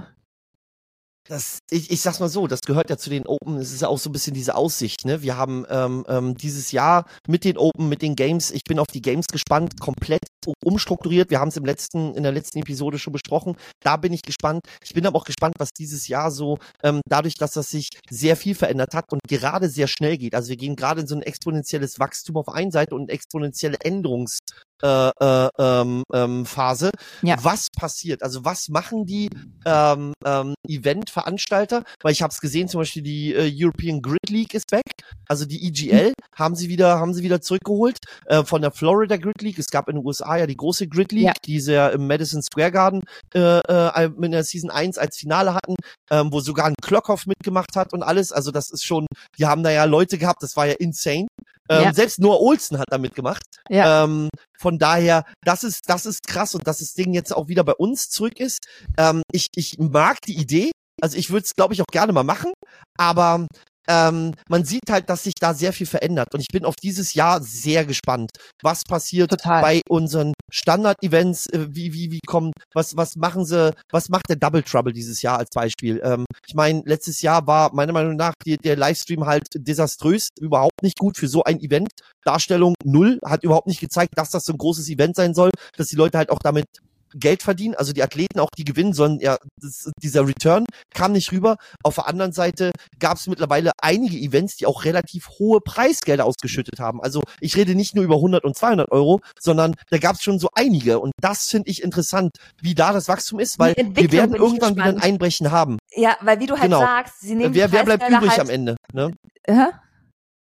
Das, ich, ich sag's mal so, das gehört ja zu den Open, es ist ja auch so ein bisschen diese Aussicht, ne? Wir haben ähm, ähm, dieses Jahr mit den Open, mit den Games, ich bin auf die Games gespannt, komplett umstrukturiert. Wir haben es im letzten, in der letzten Episode schon besprochen. Da bin ich gespannt. Ich bin aber auch gespannt, was dieses Jahr so, ähm, dadurch, dass das sich sehr viel verändert hat und gerade sehr schnell geht. Also wir gehen gerade in so ein exponentielles Wachstum auf einen Seite und exponentielle Änderungs äh, äh, ähm, ähm, Phase. Ja. Was passiert? Also was machen die ähm, ähm, Event-Veranstalter? Weil ich habe es gesehen, zum Beispiel die äh, European Grid League ist weg. Also die EGL haben sie wieder, haben sie wieder zurückgeholt äh, von der Florida Grid League. Es gab in den USA ja die große Grid League, ja. die sie ja im Madison Square Garden äh, äh, in der Season 1 als Finale hatten, ähm, wo sogar ein Klockhoff mitgemacht hat und alles. Also das ist schon, die haben da ja Leute gehabt, das war ja insane. Ähm, ja. Selbst Noah Olsen hat da mitgemacht. Ja. Ähm, von daher, das ist, das ist krass und dass das Ding jetzt auch wieder bei uns zurück ist. Ähm, ich, ich mag die Idee. Also ich würde es, glaube ich, auch gerne mal machen. Aber ähm, man sieht halt, dass sich da sehr viel verändert. Und ich bin auf dieses Jahr sehr gespannt, was passiert Total. bei unseren Standard-Events, äh, wie, wie, wie kommen, was, was machen sie, was macht der Double Trouble dieses Jahr als Beispiel? Ähm, ich meine, letztes Jahr war meiner Meinung nach die, der Livestream halt desaströs, überhaupt nicht gut für so ein Event. Darstellung null, hat überhaupt nicht gezeigt, dass das so ein großes Event sein soll, dass die Leute halt auch damit Geld verdienen, also die Athleten auch die gewinnen, sondern ja, das, dieser Return kam nicht rüber. Auf der anderen Seite gab es mittlerweile einige Events, die auch relativ hohe Preisgelder ausgeschüttet haben. Also ich rede nicht nur über 100 und 200 Euro, sondern da gab es schon so einige und das finde ich interessant, wie da das Wachstum ist, weil wir werden irgendwann wieder ein Einbrechen haben. Ja, weil wie du halt genau. sagst, sie nehmen wer, wer bleibt übrig halt am Ende? Ne? Hä?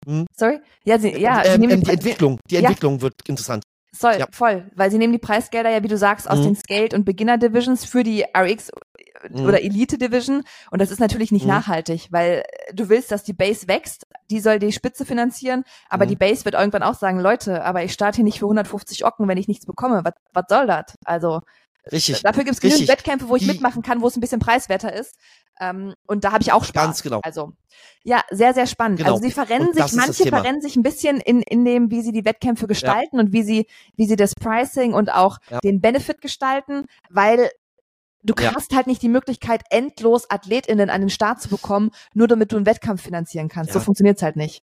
Hm? Sorry? Ja, sie, ja, äh, äh, die, Entwicklung, die Entwicklung ja. wird interessant. Soll, ja. voll. Weil sie nehmen die Preisgelder ja, wie du sagst, aus mhm. den Scaled- und Beginner-Divisions für die RX mhm. oder Elite-Division. Und das ist natürlich nicht mhm. nachhaltig, weil du willst, dass die Base wächst. Die soll die Spitze finanzieren. Aber mhm. die Base wird irgendwann auch sagen, Leute, aber ich starte hier nicht für 150 Ocken, wenn ich nichts bekomme. Was, was soll das? Also, Richtig. Dafür gibt es genügend Wettkämpfe, wo ich die, mitmachen kann, wo es ein bisschen preiswerter ist. Ähm, und da habe ich auch Spaß. Ganz genau. Also ja, sehr, sehr spannend. Genau. Also sie verrennen sich, manche verrennen sich ein bisschen in, in dem, wie sie die Wettkämpfe gestalten ja. und wie sie, wie sie das Pricing und auch ja. den Benefit gestalten, weil du ja. hast halt nicht die Möglichkeit, endlos AthletInnen an den Start zu bekommen, nur damit du einen Wettkampf finanzieren kannst. So funktioniert's halt nicht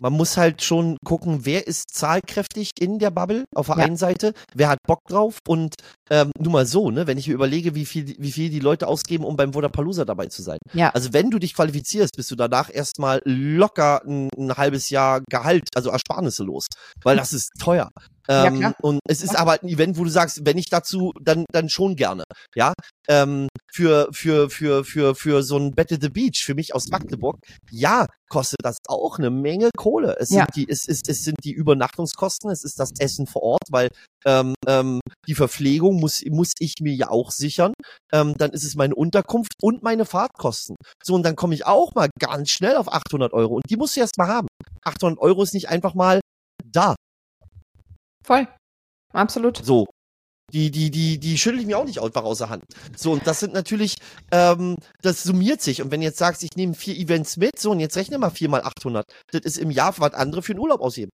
man muss halt schon gucken, wer ist zahlkräftig in der Bubble auf der ja. einen Seite, wer hat Bock drauf und ähm, nur mal so, ne, wenn ich überlege, wie viel, wie viel die Leute ausgeben, um beim Vodapalooza dabei zu sein. Ja. Also wenn du dich qualifizierst, bist du danach erstmal locker ein, ein halbes Jahr Gehalt, also Ersparnisse los, weil das ist teuer. Ähm, ja, und es ist aber ein Event, wo du sagst, wenn ich dazu, dann, dann schon gerne. Ja, ähm, für, für, für, für, für so ein Battle the Beach, für mich aus Magdeburg, ja, kostet das auch eine Menge Kohle. Es ja. sind die, es ist, es sind die Übernachtungskosten, es ist das Essen vor Ort, weil ähm, ähm, die Verpflegung muss, muss ich mir ja auch sichern. Ähm, dann ist es meine Unterkunft und meine Fahrtkosten. So, und dann komme ich auch mal ganz schnell auf 800 Euro und die musst du erst mal haben. 800 Euro ist nicht einfach mal da. Voll. Absolut. So. Die, die, die, die schüttel ich mir auch nicht einfach aus der Hand. So, und das sind natürlich, ähm, das summiert sich. Und wenn du jetzt sagst, ich nehme vier Events mit, so, und jetzt rechne mal vier mal 800. Das ist im Jahr, was andere für einen Urlaub ausgeben.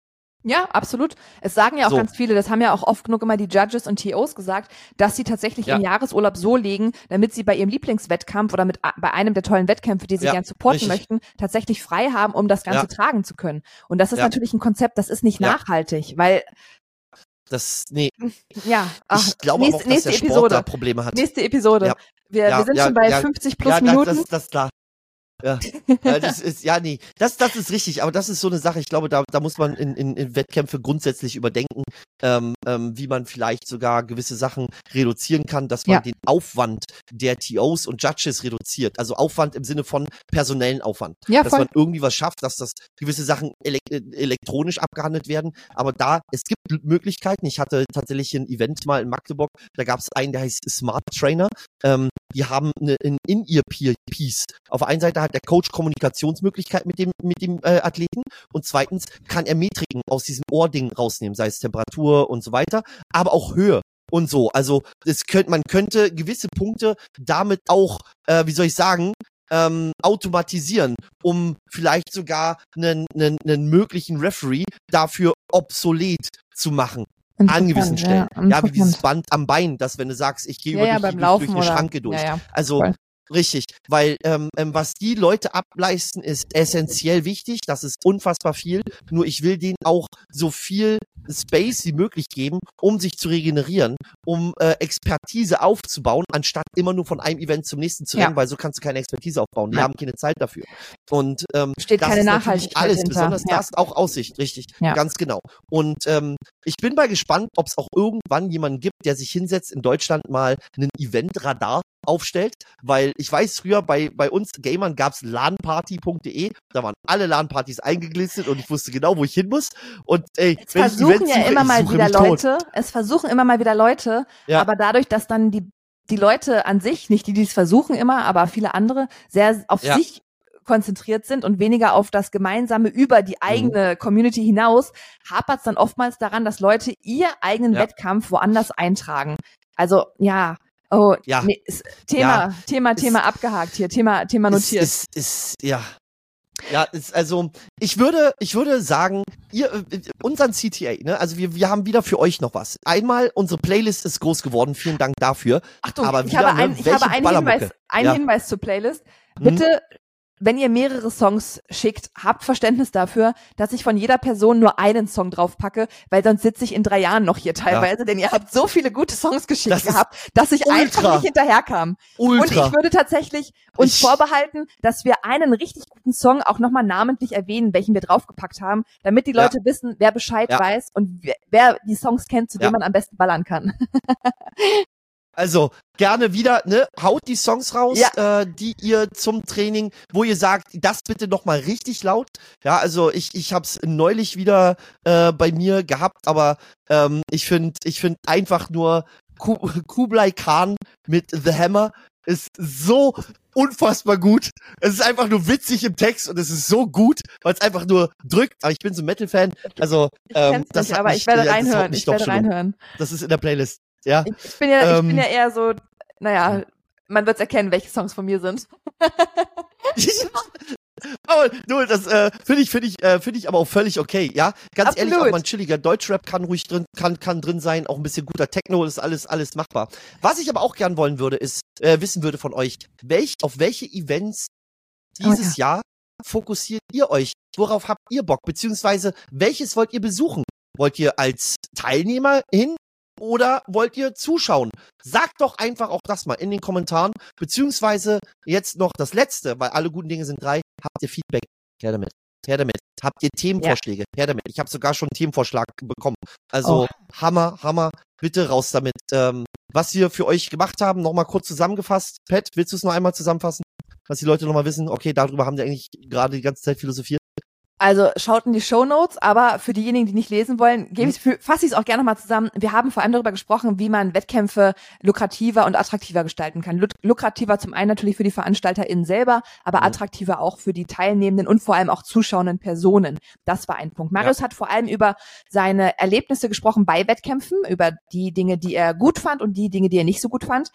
Ja, absolut. Es sagen ja auch so. ganz viele, das haben ja auch oft genug immer die Judges und TOs gesagt, dass sie tatsächlich ja. ihren Jahresurlaub so legen, damit sie bei ihrem Lieblingswettkampf oder mit bei einem der tollen Wettkämpfe, die sie ja, gern supporten richtig. möchten, tatsächlich frei haben, um das Ganze ja. tragen zu können. Und das ist natürlich ein Konzept, das ist nicht nachhaltig, weil das, nee. Ja, ach, ich glaube nächste, auch, dass der Sport Episode. da Probleme hat. Nächste Episode. Ja. Wir, wir sind schon bei 50 plus Minuten. Das, das, das, ja, das ist, ja, nee, das, das ist richtig, aber das ist so eine Sache, ich glaube, da, da muss man in, in, in Wettkämpfe grundsätzlich überdenken, ähm, ähm, wie man vielleicht sogar gewisse Sachen reduzieren kann, dass man ja. den Aufwand der TOs und Judges reduziert. Also Aufwand im Sinne von personellen Aufwand. Ja, dass voll. man irgendwie was schafft, dass das gewisse Sachen ele äh, elektronisch abgehandelt werden. Aber da, es gibt Möglichkeiten. Ich hatte tatsächlich ein Event mal in Magdeburg, da gab es einen, der heißt Smart Trainer. Ähm, die haben eine, ein In-Ear-Piece. Auf der einen Seite hat der Coach Kommunikationsmöglichkeit mit dem, mit dem äh, Athleten und zweitens kann er Metriken aus diesem Ohrding rausnehmen, sei es Temperatur und so weiter, aber auch Höhe und so. Also es könnte, man könnte gewisse Punkte damit auch, äh, wie soll ich sagen, ähm, automatisieren, um vielleicht sogar einen, einen, einen möglichen Referee dafür obsolet zu machen. An gewissen Stellen. Ja, ja, wie dieses Band am Bein, dass wenn du sagst, ich gehe ja, über ja, durch, durch eine Schranke durch. Also Voll. Richtig, weil ähm, ähm, was die Leute ableisten, ist essentiell wichtig. Das ist unfassbar viel. Nur ich will denen auch so viel Space wie möglich geben, um sich zu regenerieren, um äh, Expertise aufzubauen, anstatt immer nur von einem Event zum nächsten zu rennen, ja. weil so kannst du keine Expertise aufbauen. Die ja. haben keine Zeit dafür. Und ähm, steht das keine ist Nachhaltigkeit alles, hinter. besonders ja. das auch Aussicht, richtig, ja. ganz genau. Und ähm, ich bin mal gespannt, ob es auch irgendwann jemanden gibt, der sich hinsetzt in Deutschland mal einen Eventradar aufstellt, weil ich weiß, früher bei, bei uns Gamern gab's lanparty.de, da waren alle LAN-Partys eingelistet und ich wusste genau, wo ich hin muss. Und ey, es versuchen ja suche, immer mal wieder Leute, tot. es versuchen immer mal wieder Leute, ja. aber dadurch, dass dann die die Leute an sich, nicht die, die es versuchen immer, aber viele andere, sehr auf ja. sich konzentriert sind und weniger auf das Gemeinsame über die mhm. eigene mhm. Community hinaus, hapert es dann oftmals daran, dass Leute ihr eigenen ja. Wettkampf woanders eintragen. Also ja, oh, ja. Nee, ist, Thema, ja. Thema, Thema ist, abgehakt hier, Thema, Thema notiert. Ist, ist, ist, ja. Ja, ist, also ich würde, ich würde sagen, ihr, äh, unseren CTA, ne, also wir, wir haben wieder für euch noch was. Einmal, unsere Playlist ist groß geworden, vielen Dank dafür. Achtung, Aber ich, wieder, habe, ein, ne, ich habe einen Hinweis, einen ja. Hinweis zur Playlist. Bitte hm? Wenn ihr mehrere Songs schickt, habt Verständnis dafür, dass ich von jeder Person nur einen Song draufpacke, weil sonst sitze ich in drei Jahren noch hier teilweise, ja. denn ihr habt so viele gute Songs geschickt das gehabt, dass ich ultra. einfach nicht hinterherkam. Ultra. Und ich würde tatsächlich uns ich vorbehalten, dass wir einen richtig guten Song auch nochmal namentlich erwähnen, welchen wir draufgepackt haben, damit die Leute ja. wissen, wer Bescheid ja. weiß und wer, wer, die Songs kennt, zu denen man am besten ballern kann. Also gerne wieder, ne, haut die Songs raus, ja. äh, die ihr zum Training, wo ihr sagt, das bitte noch mal richtig laut. Ja, also ich ich hab's neulich wieder äh, bei mir gehabt, aber ähm, ich finde ich finde einfach nur Kublai Khan mit The Hammer ist so unfassbar gut. Es ist einfach nur witzig im Text und es ist so gut, weil es einfach nur drückt. Aber ich bin so Metal-Fan. Also, ähm, das nicht, aber mich, ich werde reinhören. Ich werde reinhören. Das ist in der Playlist. Ja. Ich bin ja, ähm, ich bin ja eher so, naja, man wird erkennen, welche Songs von mir sind. aber nur das äh, finde ich finde ich äh, finde ich aber auch völlig okay, ja. Ganz Absolut. ehrlich, auch mal ein chilliger Deutschrap kann ruhig drin kann kann drin sein, auch ein bisschen guter Techno ist alles alles machbar. Was ich aber auch gern wollen würde, ist äh, wissen würde von euch, welch auf welche Events dieses oh, ja. Jahr fokussiert ihr euch? Worauf habt ihr Bock? Beziehungsweise welches wollt ihr besuchen? Wollt ihr als Teilnehmer hin oder wollt ihr zuschauen? Sagt doch einfach auch das mal in den Kommentaren, beziehungsweise jetzt noch das letzte, weil alle guten Dinge sind drei. Habt ihr Feedback? Her damit. Her damit. Habt ihr Themenvorschläge? Ja. Her damit. Ich habe sogar schon einen Themenvorschlag bekommen. Also oh. Hammer, Hammer. Bitte raus damit. Ähm, was wir für euch gemacht haben, nochmal kurz zusammengefasst. Pat, willst du es noch einmal zusammenfassen? Dass die Leute nochmal wissen, okay, darüber haben die eigentlich gerade die ganze Zeit philosophiert. Also schaut in die Show Notes, aber für diejenigen, die nicht lesen wollen, gebe ich mhm. fasse ich es auch gerne mal zusammen. Wir haben vor allem darüber gesprochen, wie man Wettkämpfe lukrativer und attraktiver gestalten kann. Lukrativer zum einen natürlich für die VeranstalterInnen selber, aber mhm. attraktiver auch für die Teilnehmenden und vor allem auch zuschauenden Personen. Das war ein Punkt. Marius ja. hat vor allem über seine Erlebnisse gesprochen bei Wettkämpfen, über die Dinge, die er gut fand und die Dinge, die er nicht so gut fand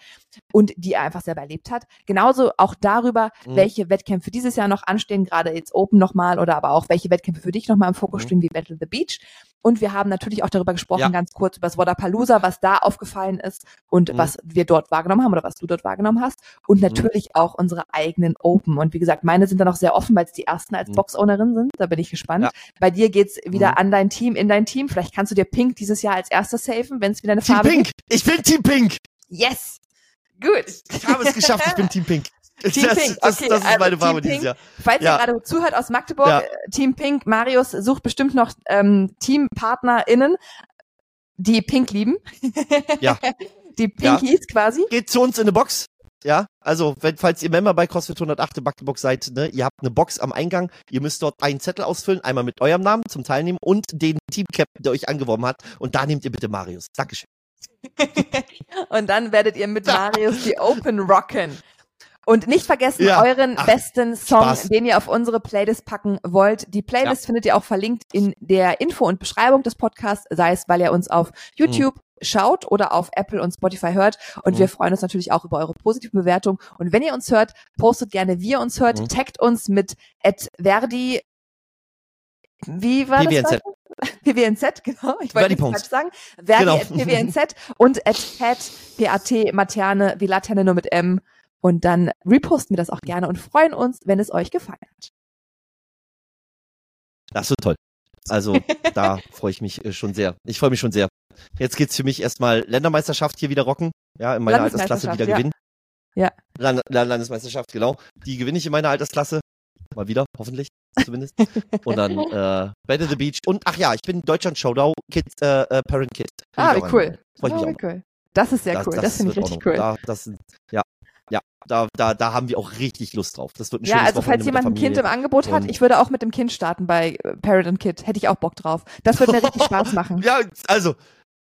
und die er einfach selber erlebt hat. Genauso auch darüber, mhm. welche Wettkämpfe dieses Jahr noch anstehen, gerade jetzt Open nochmal oder aber auch welche Wettkämpfe für dich nochmal im Fokus mhm. stehen, wie Battle the Beach. Und wir haben natürlich auch darüber gesprochen, ja. ganz kurz über das Wadapalooza, was da aufgefallen ist und mhm. was wir dort wahrgenommen haben oder was du dort wahrgenommen hast. Und mhm. natürlich mhm. auch unsere eigenen Open. Und wie gesagt, meine sind da noch sehr offen, weil es die ersten als mhm. Box-Ownerin sind. Da bin ich gespannt. Ja. Bei dir geht's wieder mhm. an dein Team, in dein Team. Vielleicht kannst du dir Pink dieses Jahr als erstes safen, wenn es wieder eine Team Farbe Pink! Gibt. Ich bin Team Pink! Yes! Gut. Ich habe es geschafft, ich bin Team Pink. Team das, Pink. Das, okay, das, ist also meine Farbe dieses Jahr. Falls ja. ihr gerade zuhört aus Magdeburg, ja. Äh, Team Pink, Marius sucht bestimmt noch ähm, TeampartnerInnen, die Pink lieben. Ja. Die Pinkies ja. quasi. Geht zu uns in eine Box. Ja, also wenn, falls ihr Member bei CrossFit 108 in Magdeburg seid, ne, ihr habt eine Box am Eingang, ihr müsst dort einen Zettel ausfüllen, einmal mit eurem Namen zum Teilnehmen und den Teamcap, der euch angeworben hat. Und da nehmt ihr bitte Marius. Dankeschön. und dann werdet ihr mit Marius die Open rocken. Und nicht vergessen ja. euren Ach, besten Song, Spaß. den ihr auf unsere Playlist packen wollt. Die Playlist ja. findet ihr auch verlinkt in der Info und Beschreibung des Podcasts, sei es, weil ihr uns auf YouTube mhm. schaut oder auf Apple und Spotify hört. Und mhm. wir freuen uns natürlich auch über eure positive Bewertung. Und wenn ihr uns hört, postet gerne, wie ihr uns hört, mhm. taggt uns mit Verdi. Wie war PWNZ. das? PWNZ, genau. Ich wollte nicht falsch sagen. Verdi genau. at PWNZ und at PAT Materne wie Laterne nur mit M und dann reposten wir das auch gerne und freuen uns, wenn es euch gefallen hat. Das wird toll. Also da freue ich mich äh, schon sehr. Ich freue mich schon sehr. Jetzt geht's für mich erstmal Ländermeisterschaft hier wieder rocken. Ja, in meiner Altersklasse wieder gewinnen. Ja. Land Landesmeisterschaft, genau. Die gewinne ich in meiner Altersklasse. Mal wieder, hoffentlich, zumindest. Und dann äh, Battle the Beach. Und ach ja, ich bin Deutschland Showdown Kid, äh, äh Parent Kid. ah, wie cool. Freue ich mich oh, auch. Cool. Das ist sehr das, cool. Das, das finde ich richtig cool. Da, das, ja, ja, da, da, da haben wir auch richtig Lust drauf. Das wird ein Ja, also falls jemand ein Kind im Angebot hat, ich würde auch mit dem Kind starten bei äh, Parent and Kid. Hätte ich auch Bock drauf. Das würde mir richtig Spaß machen. Ja, also,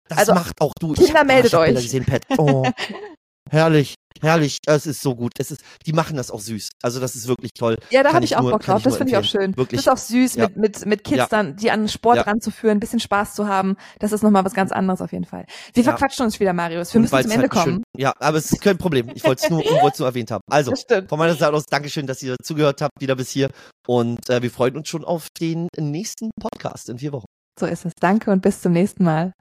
das also, macht auch du. Kinder, meldet euch. Gesehen, Pat. Oh, herrlich. Herrlich, es ist so gut. Es ist, die machen das auch süß. Also das ist wirklich toll. Ja, da habe ich auch nur, Bock drauf. Das finde ich auch schön. Wirklich. Das ist auch süß, ja. mit, mit, mit Kids ja. dann, die an Sport ja. ranzuführen, ein bisschen Spaß zu haben. Das ist nochmal was ganz anderes auf jeden Fall. Wir ja. verquatschen uns wieder, Marius. Wir Und müssen zum Ende halt kommen. Schön, ja, aber es ist kein Problem. Ich wollte es nur, nur erwähnt haben. Also, von meiner Seite aus, Dankeschön, dass ihr zugehört habt, wieder bis hier. Und äh, wir freuen uns schon auf den nächsten Podcast in vier Wochen. So ist es. Danke und bis zum nächsten Mal.